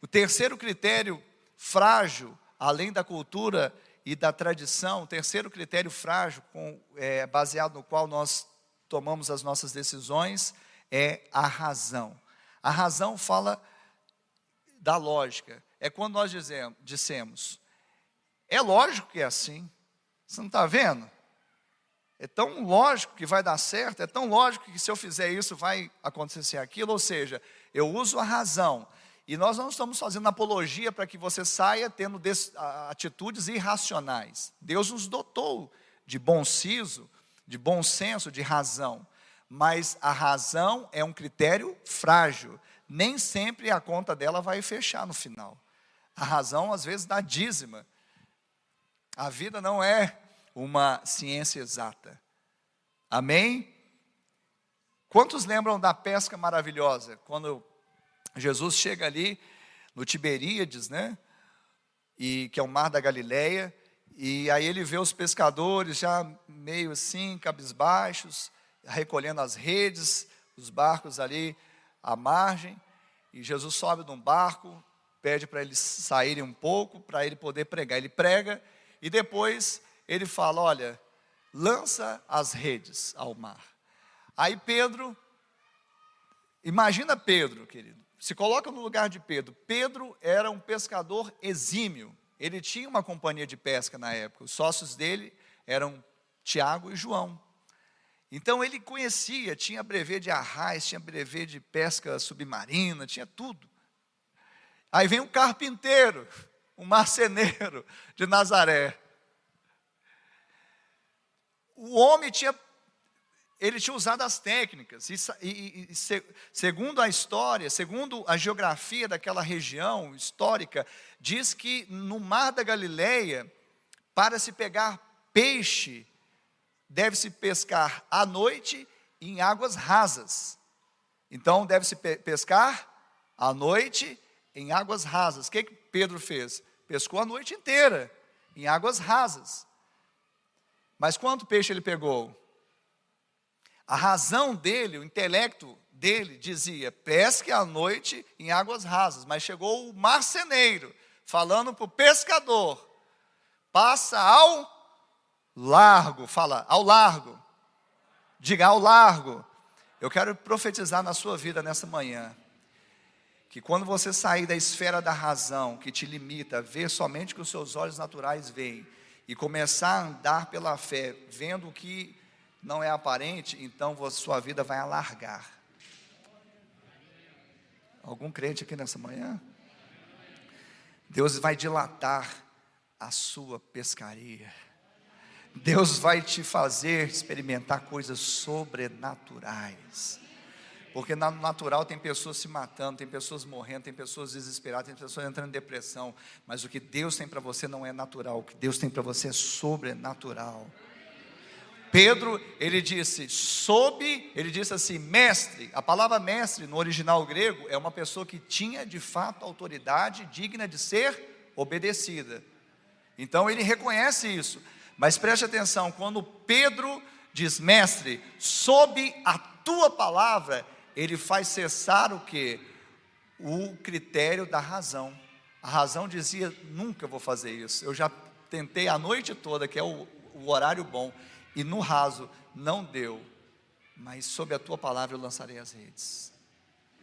O terceiro critério frágil, além da cultura e da tradição, o terceiro critério frágil, com, é, baseado no qual nós tomamos as nossas decisões, é a razão. A razão fala da lógica. É quando nós dizemos, dissemos, é lógico que é assim. Você não está vendo? É tão lógico que vai dar certo, é tão lógico que se eu fizer isso vai acontecer aquilo. Ou seja, eu uso a razão E nós não estamos fazendo apologia para que você saia tendo atitudes irracionais. Deus nos dotou de bom siso, de bom senso, de razão. Mas a razão é um critério frágil. Nem sempre a conta dela vai fechar no final. A razão, às vezes, dá dízima. A vida não é uma ciência exata. Amém? Quantos lembram da pesca maravilhosa? Quando Jesus chega ali no Tiberíades, né? E que é o mar da Galileia, e aí ele vê os pescadores já meio assim, cabisbaixos, recolhendo as redes, os barcos ali à margem, e Jesus sobe num barco, pede para eles saírem um pouco, para ele poder pregar. Ele prega e depois ele fala: Olha, lança as redes ao mar. Aí Pedro, imagina Pedro, querido, se coloca no lugar de Pedro. Pedro era um pescador exímio, ele tinha uma companhia de pesca na época, os sócios dele eram Tiago e João. Então ele conhecia, tinha brevet de arraiz, tinha brevet de pesca submarina, tinha tudo. Aí vem um carpinteiro, um marceneiro de Nazaré. O homem tinha ele tinha usado as técnicas, e, e, e se, segundo a história, segundo a geografia daquela região histórica, diz que no mar da Galileia, para se pegar peixe, deve-se pescar à noite em águas rasas. Então, deve-se pescar à noite em águas rasas. O que, que Pedro fez? Pescou a noite inteira, em águas rasas. Mas quanto peixe ele pegou? A razão dele, o intelecto dele dizia: pesque à noite em águas rasas. Mas chegou o marceneiro, falando para o pescador: passa ao largo. Fala, ao largo. Diga ao largo. Eu quero profetizar na sua vida nessa manhã. Que quando você sair da esfera da razão, que te limita a ver somente o que os seus olhos naturais veem, e começar a andar pela fé, vendo o que não é aparente, então sua vida vai alargar. Algum crente aqui nessa manhã? Deus vai dilatar a sua pescaria. Deus vai te fazer experimentar coisas sobrenaturais. Porque no natural tem pessoas se matando, tem pessoas morrendo, tem pessoas desesperadas, tem pessoas entrando em depressão. Mas o que Deus tem para você não é natural, o que Deus tem para você é sobrenatural. Pedro, ele disse, sob, ele disse assim, mestre. A palavra mestre no original grego é uma pessoa que tinha de fato autoridade digna de ser obedecida. Então ele reconhece isso. Mas preste atenção, quando Pedro diz, mestre, sob a tua palavra, ele faz cessar o que? O critério da razão. A razão dizia, nunca vou fazer isso. Eu já tentei a noite toda, que é o, o horário bom e no raso não deu, mas sob a tua palavra eu lançarei as redes.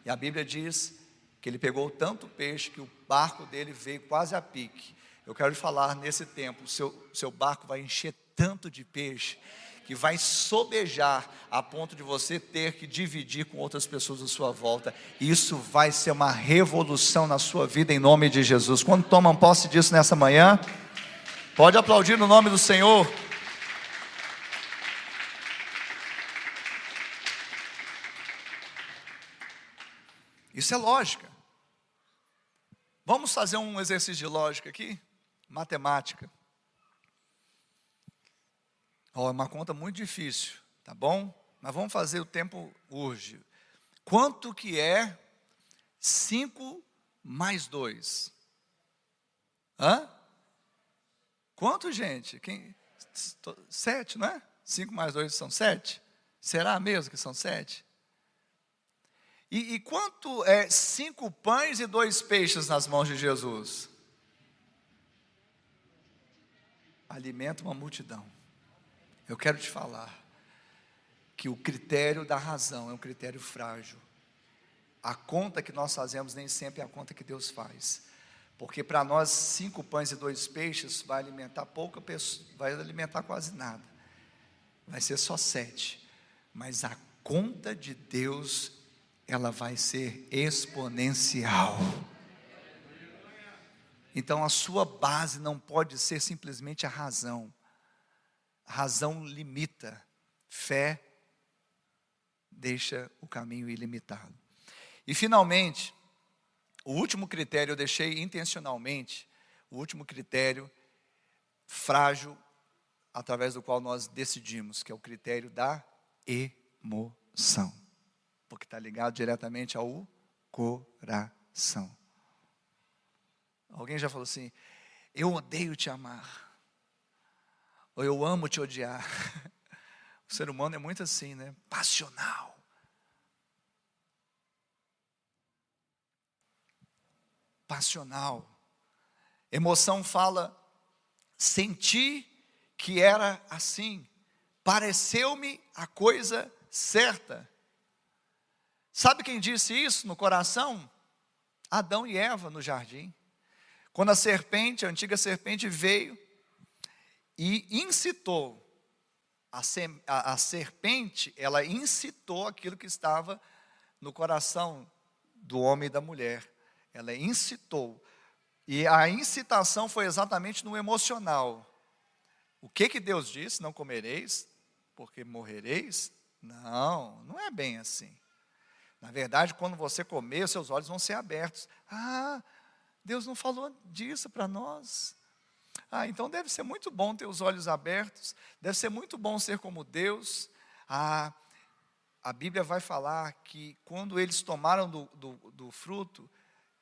E a Bíblia diz que ele pegou tanto peixe que o barco dele veio quase a pique. Eu quero falar nesse tempo, seu, seu barco vai encher tanto de peixe que vai sobejar a ponto de você ter que dividir com outras pessoas à sua volta. Isso vai ser uma revolução na sua vida em nome de Jesus. Quando tomam posse disso nessa manhã, pode aplaudir no nome do Senhor. Isso é lógica. Vamos fazer um exercício de lógica aqui? Matemática. Oh, é uma conta muito difícil, tá bom? Mas vamos fazer, o tempo urge. Quanto que é 5 mais 2? Hã? Quanto, gente? Quem? Sete, não é? 5 mais 2 são sete? Será mesmo que são sete? E, e quanto é cinco pães e dois peixes nas mãos de Jesus? Alimenta uma multidão. Eu quero te falar que o critério da razão é um critério frágil. A conta que nós fazemos nem sempre é a conta que Deus faz. Porque para nós, cinco pães e dois peixes vai alimentar pouca pessoa, vai alimentar quase nada. Vai ser só sete. Mas a conta de Deus ela vai ser exponencial. Então a sua base não pode ser simplesmente a razão. A razão limita, fé deixa o caminho ilimitado. E finalmente, o último critério eu deixei intencionalmente, o último critério frágil através do qual nós decidimos, que é o critério da emoção, porque está ligado diretamente ao coração. Alguém já falou assim: eu odeio te amar, ou eu amo te odiar. (laughs) O ser humano é muito assim, né? Passional. Passional. Emoção fala, senti que era assim, pareceu-me a coisa certa. Sabe quem disse isso no coração? Adão e Eva no jardim. Quando a serpente, a antiga serpente, veio e incitou, a, a, a serpente, ela incitou aquilo que estava no coração do homem e da mulher. Ela incitou. E a incitação foi exatamente no emocional. O que que Deus disse? Não comereis, porque morrereis? Não, não é bem assim. Na verdade, quando você comer, seus olhos vão ser abertos. Ah, Deus não falou disso para nós. Ah, então deve ser muito bom ter os olhos abertos, deve ser muito bom ser como Deus. Ah, a Bíblia vai falar que quando eles tomaram do, do, do fruto,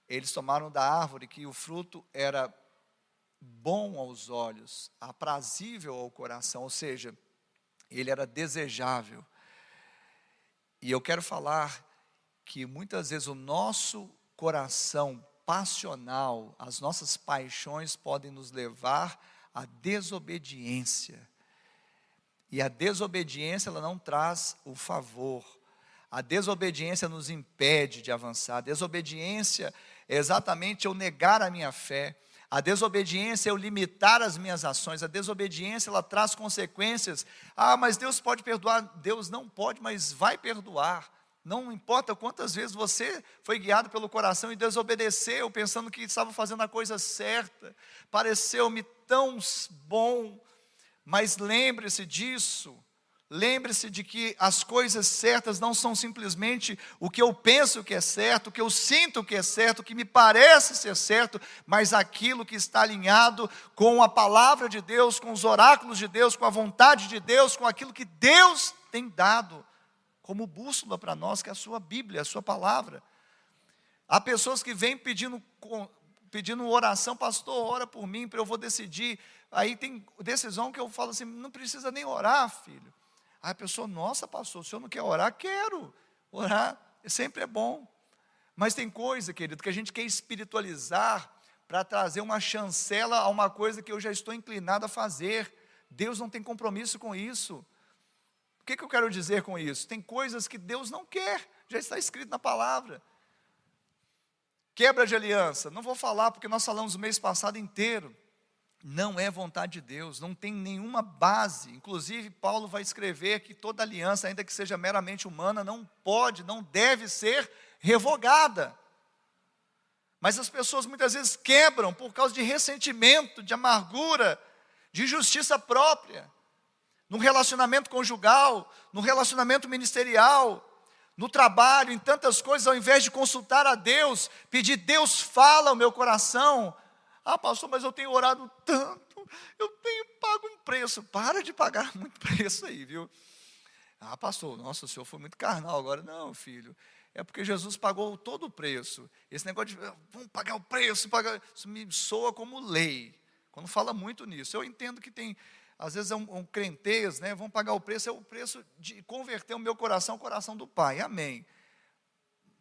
eles tomaram da árvore que o fruto era bom aos olhos, aprazível ao coração, ou seja, ele era desejável. E eu quero falar que muitas vezes o nosso coração passional, as nossas paixões podem nos levar à desobediência. E a desobediência ela não traz o favor. A desobediência nos impede de avançar. A desobediência é exatamente eu negar a minha fé. A desobediência é eu limitar as minhas ações. A desobediência ela traz consequências. Ah, mas Deus pode perdoar. Deus não pode, mas vai perdoar. Não importa quantas vezes você foi guiado pelo coração e desobedeceu, pensando que estava fazendo a coisa certa, pareceu-me tão bom, mas lembre-se disso. Lembre-se de que as coisas certas não são simplesmente o que eu penso que é certo, o que eu sinto que é certo, o que me parece ser certo, mas aquilo que está alinhado com a palavra de Deus, com os oráculos de Deus, com a vontade de Deus, com aquilo que Deus tem dado como bússola para nós, que é a sua Bíblia, a sua palavra. Há pessoas que vêm pedindo, pedindo oração, pastor, ora por mim, para eu vou decidir. Aí tem decisão que eu falo assim, não precisa nem orar, filho. Aí a pessoa, nossa, pastor, o senhor não quer orar? Quero. Orar sempre é bom. Mas tem coisa, querido, que a gente quer espiritualizar para trazer uma chancela a uma coisa que eu já estou inclinado a fazer. Deus não tem compromisso com isso. O que, que eu quero dizer com isso? Tem coisas que Deus não quer, já está escrito na palavra. Quebra de aliança, não vou falar porque nós falamos o mês passado inteiro. Não é vontade de Deus, não tem nenhuma base. Inclusive, Paulo vai escrever que toda aliança, ainda que seja meramente humana, não pode, não deve ser revogada. Mas as pessoas muitas vezes quebram por causa de ressentimento, de amargura, de justiça própria no relacionamento conjugal, no relacionamento ministerial, no trabalho, em tantas coisas, ao invés de consultar a Deus, pedir, Deus fala ao meu coração. Ah, pastor, mas eu tenho orado tanto, eu tenho pago um preço. Para de pagar (laughs) muito preço aí, viu? Ah, pastor, nossa, o senhor foi muito carnal agora. Não, filho, é porque Jesus pagou todo o preço. Esse negócio de vamos pagar o preço, pagar, isso me soa como lei. Quando fala muito nisso, eu entendo que tem às vezes é um, um crentez, né? Vão pagar o preço, é o preço de converter o meu coração ao coração do Pai. Amém.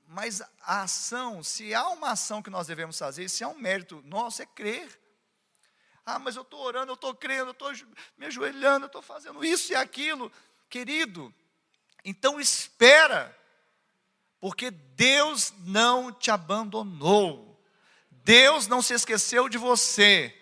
Mas a ação, se há uma ação que nós devemos fazer, se há um mérito nosso, é crer. Ah, mas eu estou orando, eu estou crendo, eu estou me ajoelhando, eu estou fazendo isso e aquilo. Querido, então espera, porque Deus não te abandonou. Deus não se esqueceu de você.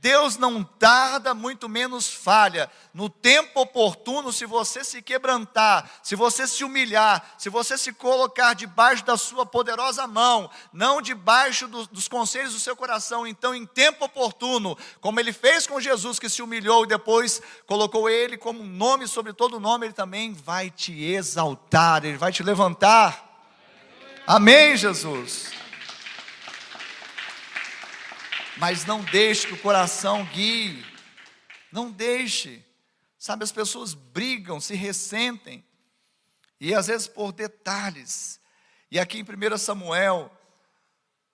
Deus não tarda, muito menos falha. No tempo oportuno, se você se quebrantar, se você se humilhar, se você se colocar debaixo da sua poderosa mão, não debaixo do, dos conselhos do seu coração, então em tempo oportuno, como ele fez com Jesus, que se humilhou e depois colocou ele como nome sobre todo nome, ele também vai te exaltar, ele vai te levantar. Amém, Jesus. Mas não deixe que o coração guie. Não deixe. Sabe, as pessoas brigam, se ressentem. E às vezes por detalhes. E aqui em 1 Samuel,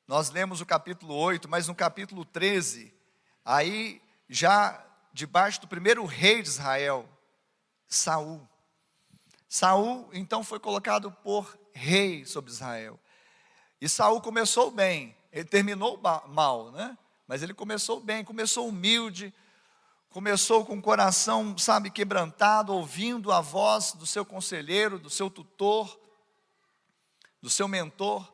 nós lemos o capítulo 8, mas no capítulo 13, aí já debaixo do primeiro rei de Israel, Saul. Saul então foi colocado por rei sobre Israel. E Saul começou bem, ele terminou mal, né? Mas ele começou bem, começou humilde, começou com o coração, sabe, quebrantado, ouvindo a voz do seu conselheiro, do seu tutor, do seu mentor,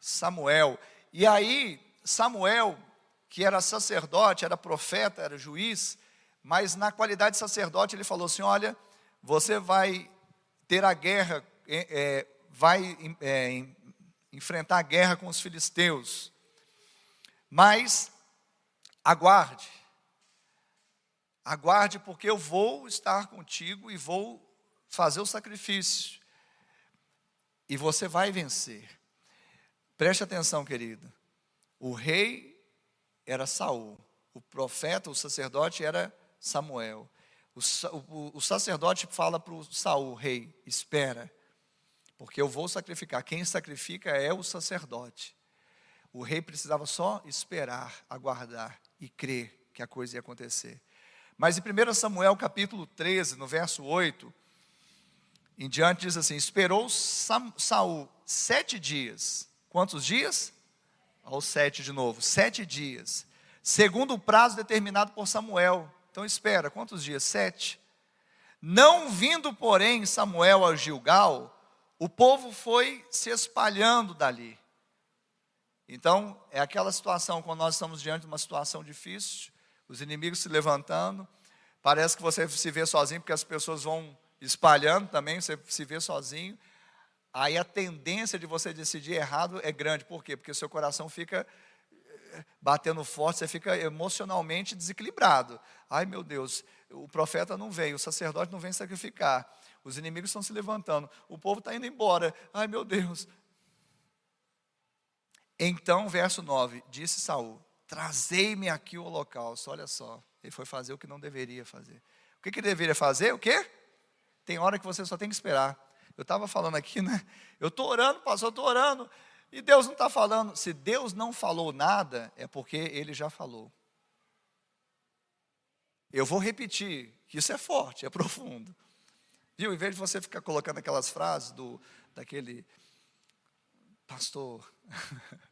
Samuel. E aí, Samuel, que era sacerdote, era profeta, era juiz, mas na qualidade de sacerdote, ele falou assim: Olha, você vai ter a guerra, é, é, vai é, enfrentar a guerra com os filisteus. Mas aguarde. Aguarde, porque eu vou estar contigo e vou fazer o sacrifício. E você vai vencer. Preste atenção, querido. O rei era Saul, o profeta, o sacerdote era Samuel. O, o, o sacerdote fala para o Saul, rei, espera, porque eu vou sacrificar. Quem sacrifica é o sacerdote. O rei precisava só esperar, aguardar e crer que a coisa ia acontecer. Mas em 1 Samuel capítulo 13, no verso 8, em diante diz assim: Esperou Saul sete dias. Quantos dias? Aos sete de novo, sete dias. Segundo o prazo determinado por Samuel. Então espera, quantos dias? Sete. Não vindo, porém, Samuel a Gilgal, o povo foi se espalhando dali. Então, é aquela situação, quando nós estamos diante de uma situação difícil, os inimigos se levantando, parece que você se vê sozinho, porque as pessoas vão espalhando também, você se vê sozinho. Aí a tendência de você decidir errado é grande. Por quê? Porque seu coração fica eh, batendo forte, você fica emocionalmente desequilibrado. Ai meu Deus, o profeta não veio, o sacerdote não vem sacrificar, os inimigos estão se levantando, o povo está indo embora. Ai meu Deus, então, verso 9, disse Saul: Trazei-me aqui o holocausto. Olha só, ele foi fazer o que não deveria fazer. O que, que ele deveria fazer? O quê? Tem hora que você só tem que esperar. Eu estava falando aqui, né? Eu estou orando, pastor, estou orando, e Deus não está falando. Se Deus não falou nada, é porque Ele já falou. Eu vou repetir, que isso é forte, é profundo. Viu? Em vez de você ficar colocando aquelas frases do, daquele pastor, (laughs)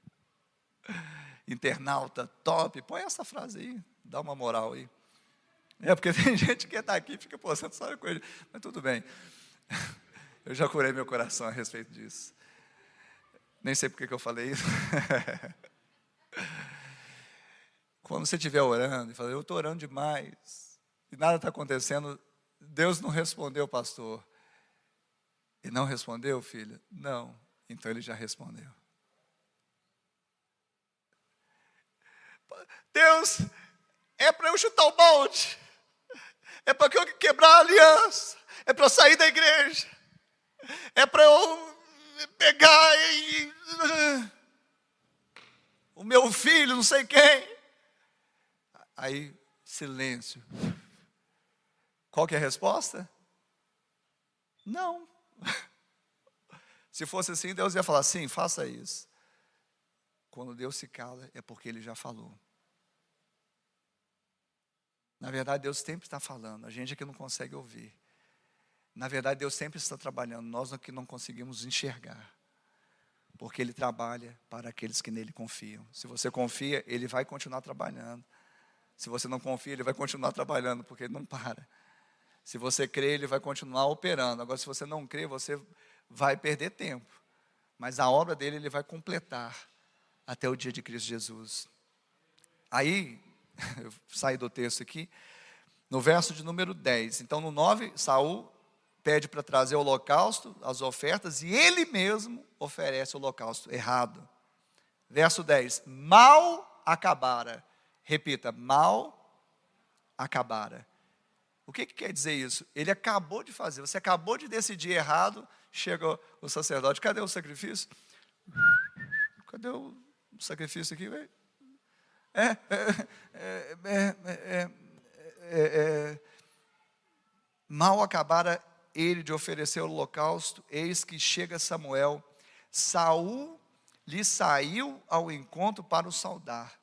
internauta top, põe essa frase aí, dá uma moral aí. É, porque tem (laughs) gente que está aqui e fica postando só ele, mas tudo bem. (laughs) Eu já curei meu coração a respeito disso. Nem sei porque que eu falei isso. Quando você estiver orando e falar, eu estou orando demais, e nada está acontecendo, Deus não respondeu, pastor. E não respondeu, filha? Não. Então ele já respondeu. Deus, é para eu chutar o balde, é para eu quebrar a aliança, é para eu sair da igreja, é para eu pegar e. O meu filho, não sei quem. Aí, silêncio. Qual que é a resposta? Não. (laughs) Se fosse assim, Deus ia falar: sim, faça isso. Quando Deus se cala, é porque Ele já falou. Na verdade, Deus sempre está falando, a gente é que não consegue ouvir. Na verdade, Deus sempre está trabalhando, nós é que não conseguimos enxergar. Porque Ele trabalha para aqueles que nele confiam. Se você confia, Ele vai continuar trabalhando. Se você não confia, Ele vai continuar trabalhando, porque Ele não para. Se você crê, Ele vai continuar operando. Agora, se você não crê, você vai perder tempo, mas a obra dele ele vai completar até o dia de Cristo Jesus. Aí, (laughs) Eu saí do texto aqui. No verso de número 10. Então, no 9, Saul pede para trazer o holocausto, as ofertas, e ele mesmo oferece o holocausto errado. Verso 10: Mal acabara. Repita, mal acabara. O que, que quer dizer isso? Ele acabou de fazer, você acabou de decidir errado, chega o sacerdote, cadê o sacrifício? Cadê o sacrifício aqui, velho? É é é, é, é, mal acabara ele de oferecer o holocausto, eis que chega Samuel. Saul lhe saiu ao encontro para o saudar.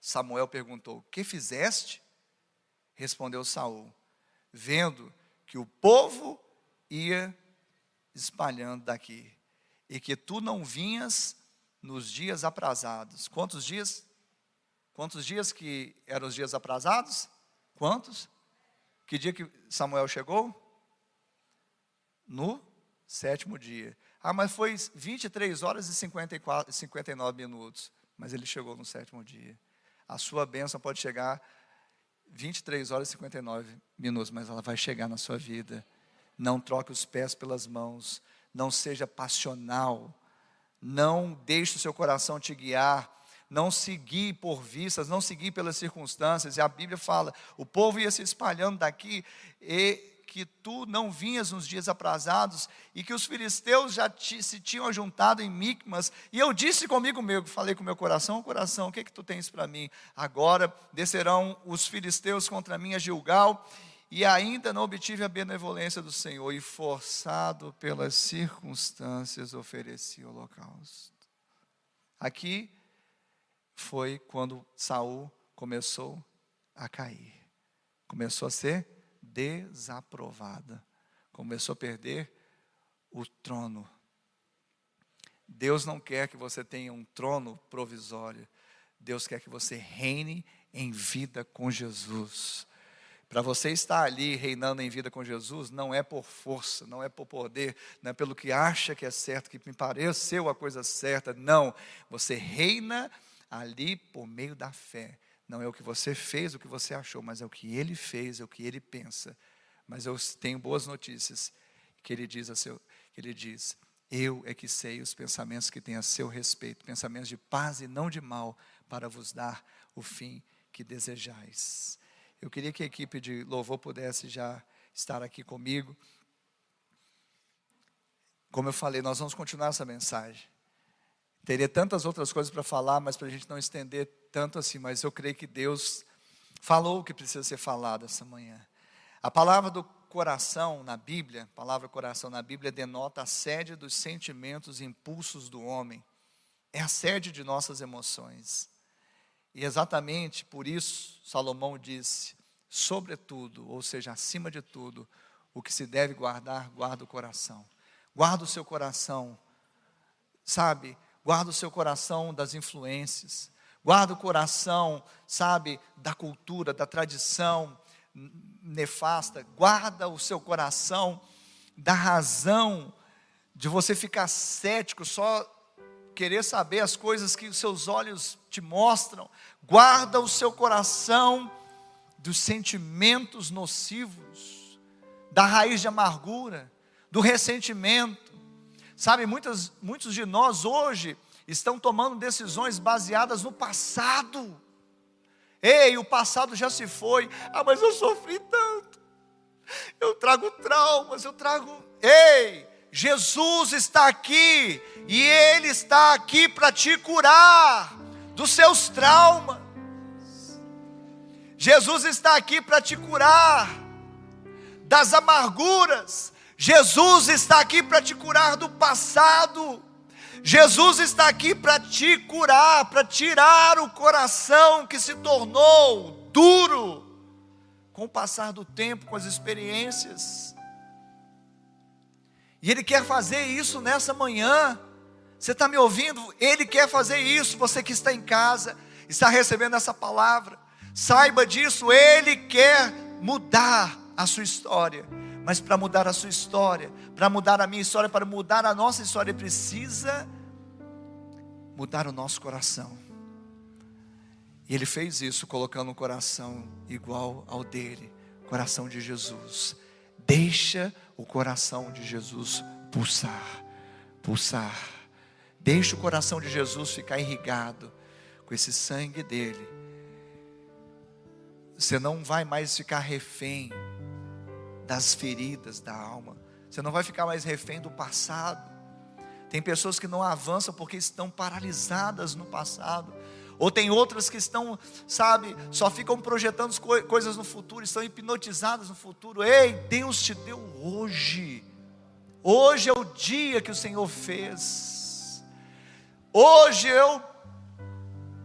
Samuel perguntou: Que fizeste? Respondeu Saul, vendo que o povo ia espalhando daqui e que tu não vinhas nos dias aprazados. Quantos dias? Quantos dias que eram os dias aprazados? Quantos? Que dia que Samuel chegou? No sétimo dia. Ah, mas foi 23 horas e 54, 59 minutos. Mas ele chegou no sétimo dia. A sua bênção pode chegar 23 horas e 59 minutos, mas ela vai chegar na sua vida. Não troque os pés pelas mãos, não seja passional, não deixe o seu coração te guiar, não seguir por vistas, não seguir pelas circunstâncias. E a Bíblia fala: o povo ia se espalhando daqui e que tu não vinhas nos dias aprazados e que os filisteus já te, se tinham juntado em Micmas. E eu disse comigo mesmo, falei com meu coração, coração, o que é que tu tens para mim? Agora descerão os filisteus contra mim a Gilgal e ainda não obtive a benevolência do Senhor e forçado pelas circunstâncias ofereci o holocausto. Aqui foi quando Saul começou a cair. Começou a ser desaprovada. Começou a perder o trono. Deus não quer que você tenha um trono provisório. Deus quer que você reine em vida com Jesus. Para você estar ali reinando em vida com Jesus, não é por força, não é por poder, não é pelo que acha que é certo, que me pareceu a coisa certa. Não. Você reina ali por meio da fé. Não é o que você fez, o que você achou, mas é o que ele fez, é o que ele pensa. Mas eu tenho boas notícias que ele diz a seu, que ele diz: Eu é que sei os pensamentos que têm a seu respeito, pensamentos de paz e não de mal, para vos dar o fim que desejais. Eu queria que a equipe de louvor pudesse já estar aqui comigo. Como eu falei, nós vamos continuar essa mensagem. Teria tantas outras coisas para falar, mas para a gente não estender tanto assim, mas eu creio que Deus falou o que precisa ser falado essa manhã. A palavra do coração na Bíblia, a palavra coração na Bíblia denota a sede dos sentimentos e impulsos do homem. É a sede de nossas emoções. E exatamente por isso Salomão disse: sobretudo, ou seja, acima de tudo, o que se deve guardar, guarda o coração. Guarda o seu coração, sabe? Guarda o seu coração das influências. Guarda o coração, sabe, da cultura, da tradição nefasta. Guarda o seu coração da razão de você ficar cético, só querer saber as coisas que os seus olhos te mostram. Guarda o seu coração dos sentimentos nocivos, da raiz de amargura, do ressentimento Sabe, muitas, muitos de nós hoje estão tomando decisões baseadas no passado. Ei, o passado já se foi. Ah, mas eu sofri tanto. Eu trago traumas, eu trago. Ei, Jesus está aqui e Ele está aqui para te curar dos seus traumas. Jesus está aqui para te curar das amarguras, Jesus está aqui para te curar do passado. Jesus está aqui para te curar, para tirar o coração que se tornou duro com o passar do tempo, com as experiências. E Ele quer fazer isso nessa manhã. Você está me ouvindo? Ele quer fazer isso. Você que está em casa, está recebendo essa palavra, saiba disso. Ele quer mudar a sua história. Mas para mudar a sua história, para mudar a minha história, para mudar a nossa história, precisa mudar o nosso coração. E ele fez isso colocando um coração igual ao dele, coração de Jesus. Deixa o coração de Jesus pulsar, pulsar. Deixa o coração de Jesus ficar irrigado com esse sangue dele. Você não vai mais ficar refém das feridas da alma. Você não vai ficar mais refém do passado. Tem pessoas que não avançam porque estão paralisadas no passado. Ou tem outras que estão, sabe, só ficam projetando coisas no futuro, estão hipnotizadas no futuro. Ei, Deus te deu hoje. Hoje é o dia que o Senhor fez. Hoje eu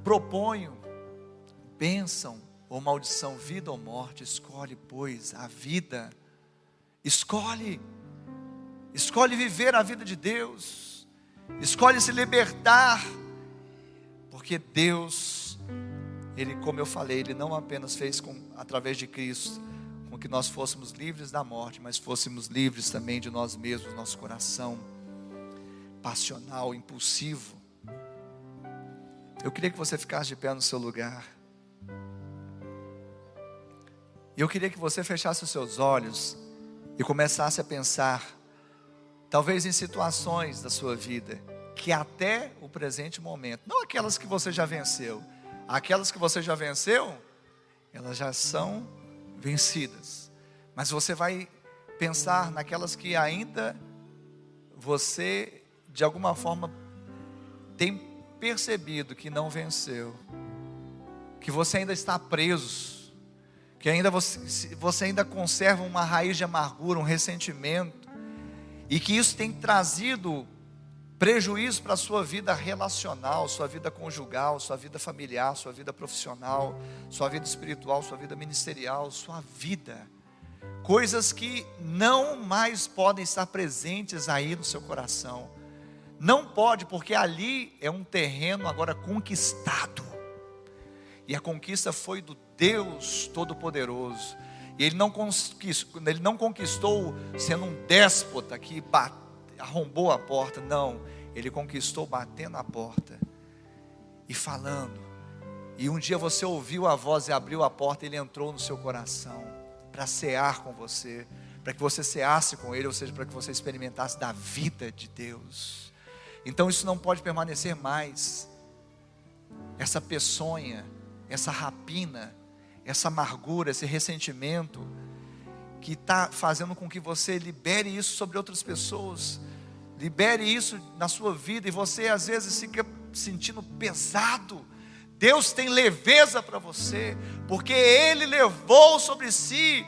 proponho bênção ou maldição, vida ou morte. Escolhe, pois, a vida. Escolhe. Escolhe viver a vida de Deus. Escolhe se libertar porque Deus, Ele, como eu falei, Ele não apenas fez com, através de Cristo, com que nós fôssemos livres da morte, mas fôssemos livres também de nós mesmos, nosso coração passional, impulsivo. Eu queria que você ficasse de pé no seu lugar. E eu queria que você fechasse os seus olhos e começasse a pensar, talvez em situações da sua vida, que até o presente momento, não aquelas que você já venceu, aquelas que você já venceu, elas já são vencidas. Mas você vai pensar naquelas que ainda você, de alguma forma, tem percebido que não venceu, que você ainda está preso, que ainda você, você ainda conserva uma raiz de amargura, um ressentimento, e que isso tem trazido prejuízo para a sua vida relacional, sua vida conjugal, sua vida familiar, sua vida profissional, sua vida espiritual, sua vida ministerial, sua vida. Coisas que não mais podem estar presentes aí no seu coração. Não pode, porque ali é um terreno agora conquistado. E a conquista foi do Deus Todo-Poderoso. E ele não, conquistou, ele não conquistou sendo um déspota que bateu arrombou a porta, não. Ele conquistou batendo a porta e falando. E um dia você ouviu a voz e abriu a porta, ele entrou no seu coração para cear com você, para que você ceasse com ele, ou seja, para que você experimentasse da vida de Deus. Então isso não pode permanecer mais. Essa peçonha, essa rapina, essa amargura, esse ressentimento, que está fazendo com que você libere isso sobre outras pessoas. Libere isso na sua vida e você às vezes fica sentindo pesado. Deus tem leveza para você, porque Ele levou sobre si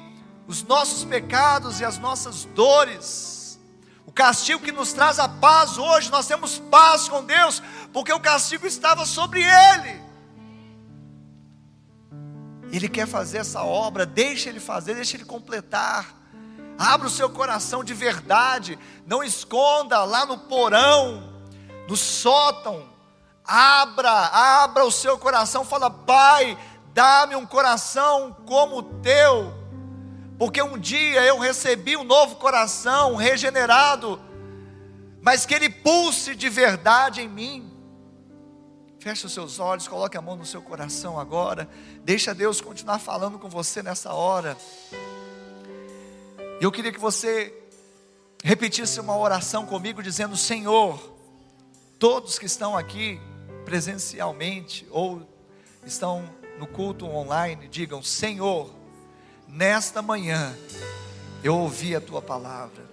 os nossos pecados e as nossas dores. O castigo que nos traz a paz hoje, nós temos paz com Deus, porque o castigo estava sobre Ele. Ele quer fazer essa obra, deixa Ele fazer, deixa Ele completar. Abra o seu coração de verdade. Não esconda lá no porão, no sótão. Abra, abra o seu coração. Fala, Pai, dá-me um coração como o teu. Porque um dia eu recebi um novo coração regenerado, mas que ele pulse de verdade em mim. Feche os seus olhos, coloque a mão no seu coração agora. Deixa Deus continuar falando com você nessa hora. Eu queria que você repetisse uma oração comigo, dizendo: Senhor, todos que estão aqui presencialmente ou estão no culto online, digam: Senhor, nesta manhã eu ouvi a tua palavra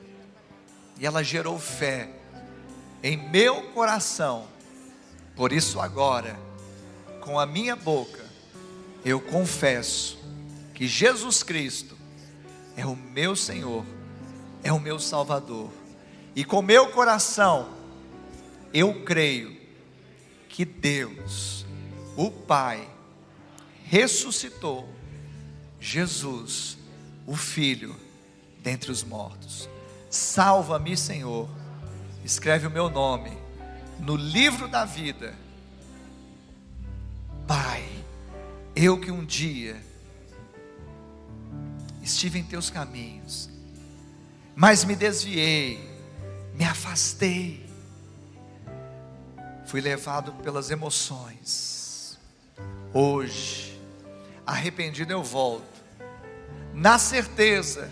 e ela gerou fé em meu coração. Por isso, agora, com a minha boca, eu confesso que Jesus Cristo é o meu Senhor, é o meu Salvador. E com meu coração, eu creio que Deus, o Pai, ressuscitou Jesus, o Filho, dentre os mortos. Salva-me, Senhor. Escreve o meu nome no livro da vida. Pai, eu que um dia estive em teus caminhos, mas me desviei, me afastei, fui levado pelas emoções, Hoje, arrependido eu volto, na certeza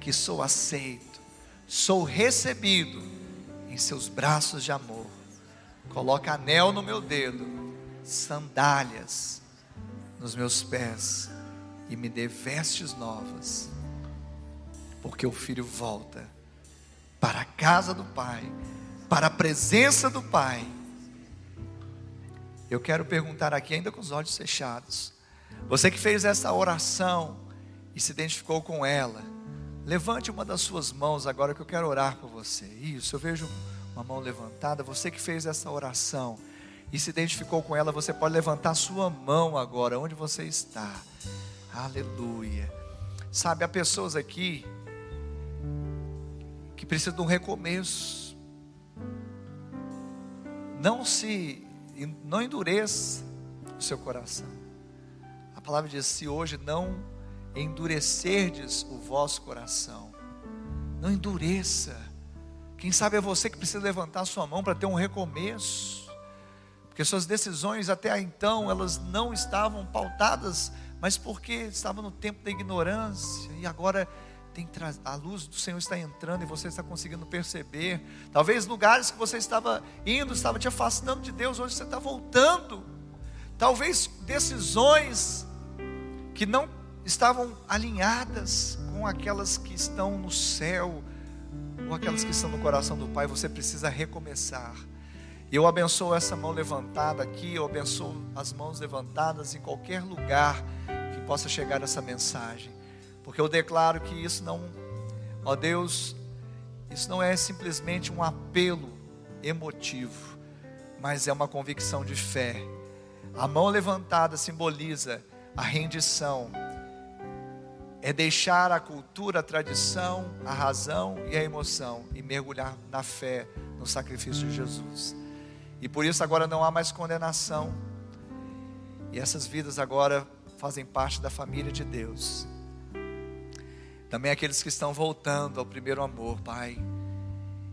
que sou aceito, sou recebido em seus braços de amor. Coloca anel no meu dedo, sandálias nos meus pés e me dê vestes novas, porque o filho volta para a casa do Pai, para a presença do Pai. Eu quero perguntar aqui, ainda com os olhos fechados, você que fez essa oração e se identificou com ela, levante uma das suas mãos agora que eu quero orar por você. Isso, eu vejo uma mão levantada. Você que fez essa oração e se identificou com ela, você pode levantar sua mão agora, onde você está. Aleluia. Sabe, há pessoas aqui que precisam de um recomeço. Não se, não endureça o seu coração. A palavra diz: se hoje não endurecerdes o vosso coração, não endureça. Quem sabe é você que precisa levantar sua mão para ter um recomeço. Porque suas decisões até então elas não estavam pautadas mas porque estava no tempo da ignorância e agora tem a luz do Senhor está entrando e você está conseguindo perceber. Talvez lugares que você estava indo, estava te afastando de Deus, hoje você está voltando. Talvez decisões que não estavam alinhadas com aquelas que estão no céu, ou aquelas que estão no coração do Pai, você precisa recomeçar. Eu abençoo essa mão levantada aqui, eu abençoo as mãos levantadas em qualquer lugar que possa chegar essa mensagem. Porque eu declaro que isso não, ó Deus, isso não é simplesmente um apelo emotivo, mas é uma convicção de fé. A mão levantada simboliza a rendição, é deixar a cultura, a tradição, a razão e a emoção e mergulhar na fé, no sacrifício de Jesus. E por isso agora não há mais condenação. E essas vidas agora fazem parte da família de Deus. Também aqueles que estão voltando ao primeiro amor, Pai.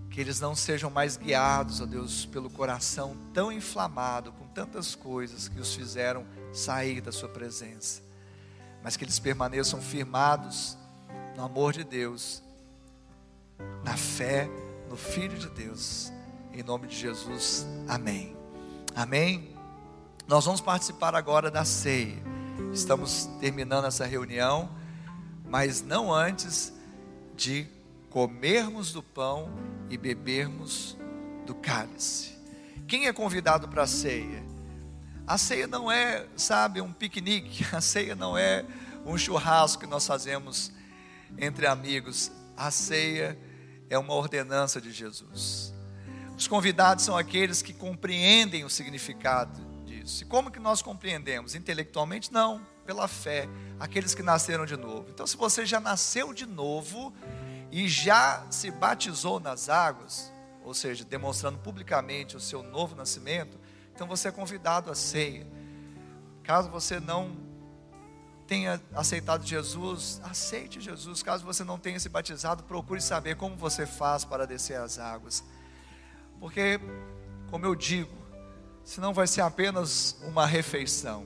Que eles não sejam mais guiados, ó Deus, pelo coração tão inflamado com tantas coisas que os fizeram sair da Sua presença. Mas que eles permaneçam firmados no amor de Deus, na fé no Filho de Deus em nome de Jesus, amém. Amém. Nós vamos participar agora da ceia. Estamos terminando essa reunião, mas não antes de comermos do pão e bebermos do cálice. Quem é convidado para a ceia? A ceia não é, sabe, um piquenique, (laughs) a ceia não é um churrasco que nós fazemos entre amigos. A ceia é uma ordenança de Jesus. Os convidados são aqueles que compreendem o significado disso. E como que nós compreendemos? Intelectualmente? Não, pela fé. Aqueles que nasceram de novo. Então, se você já nasceu de novo e já se batizou nas águas, ou seja, demonstrando publicamente o seu novo nascimento, então você é convidado à ceia. Caso você não tenha aceitado Jesus, aceite Jesus. Caso você não tenha se batizado, procure saber como você faz para descer as águas. Porque, como eu digo, senão vai ser apenas uma refeição.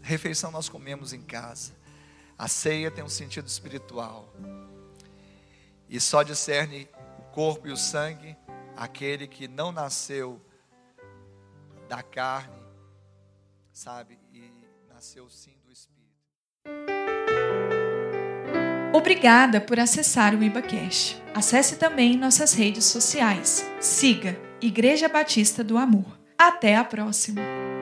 Refeição nós comemos em casa. A ceia tem um sentido espiritual. E só discerne o corpo e o sangue aquele que não nasceu da carne, sabe? E nasceu sim do Espírito. Obrigada por acessar o IbaCast. Acesse também nossas redes sociais. Siga Igreja Batista do Amor. Até a próxima!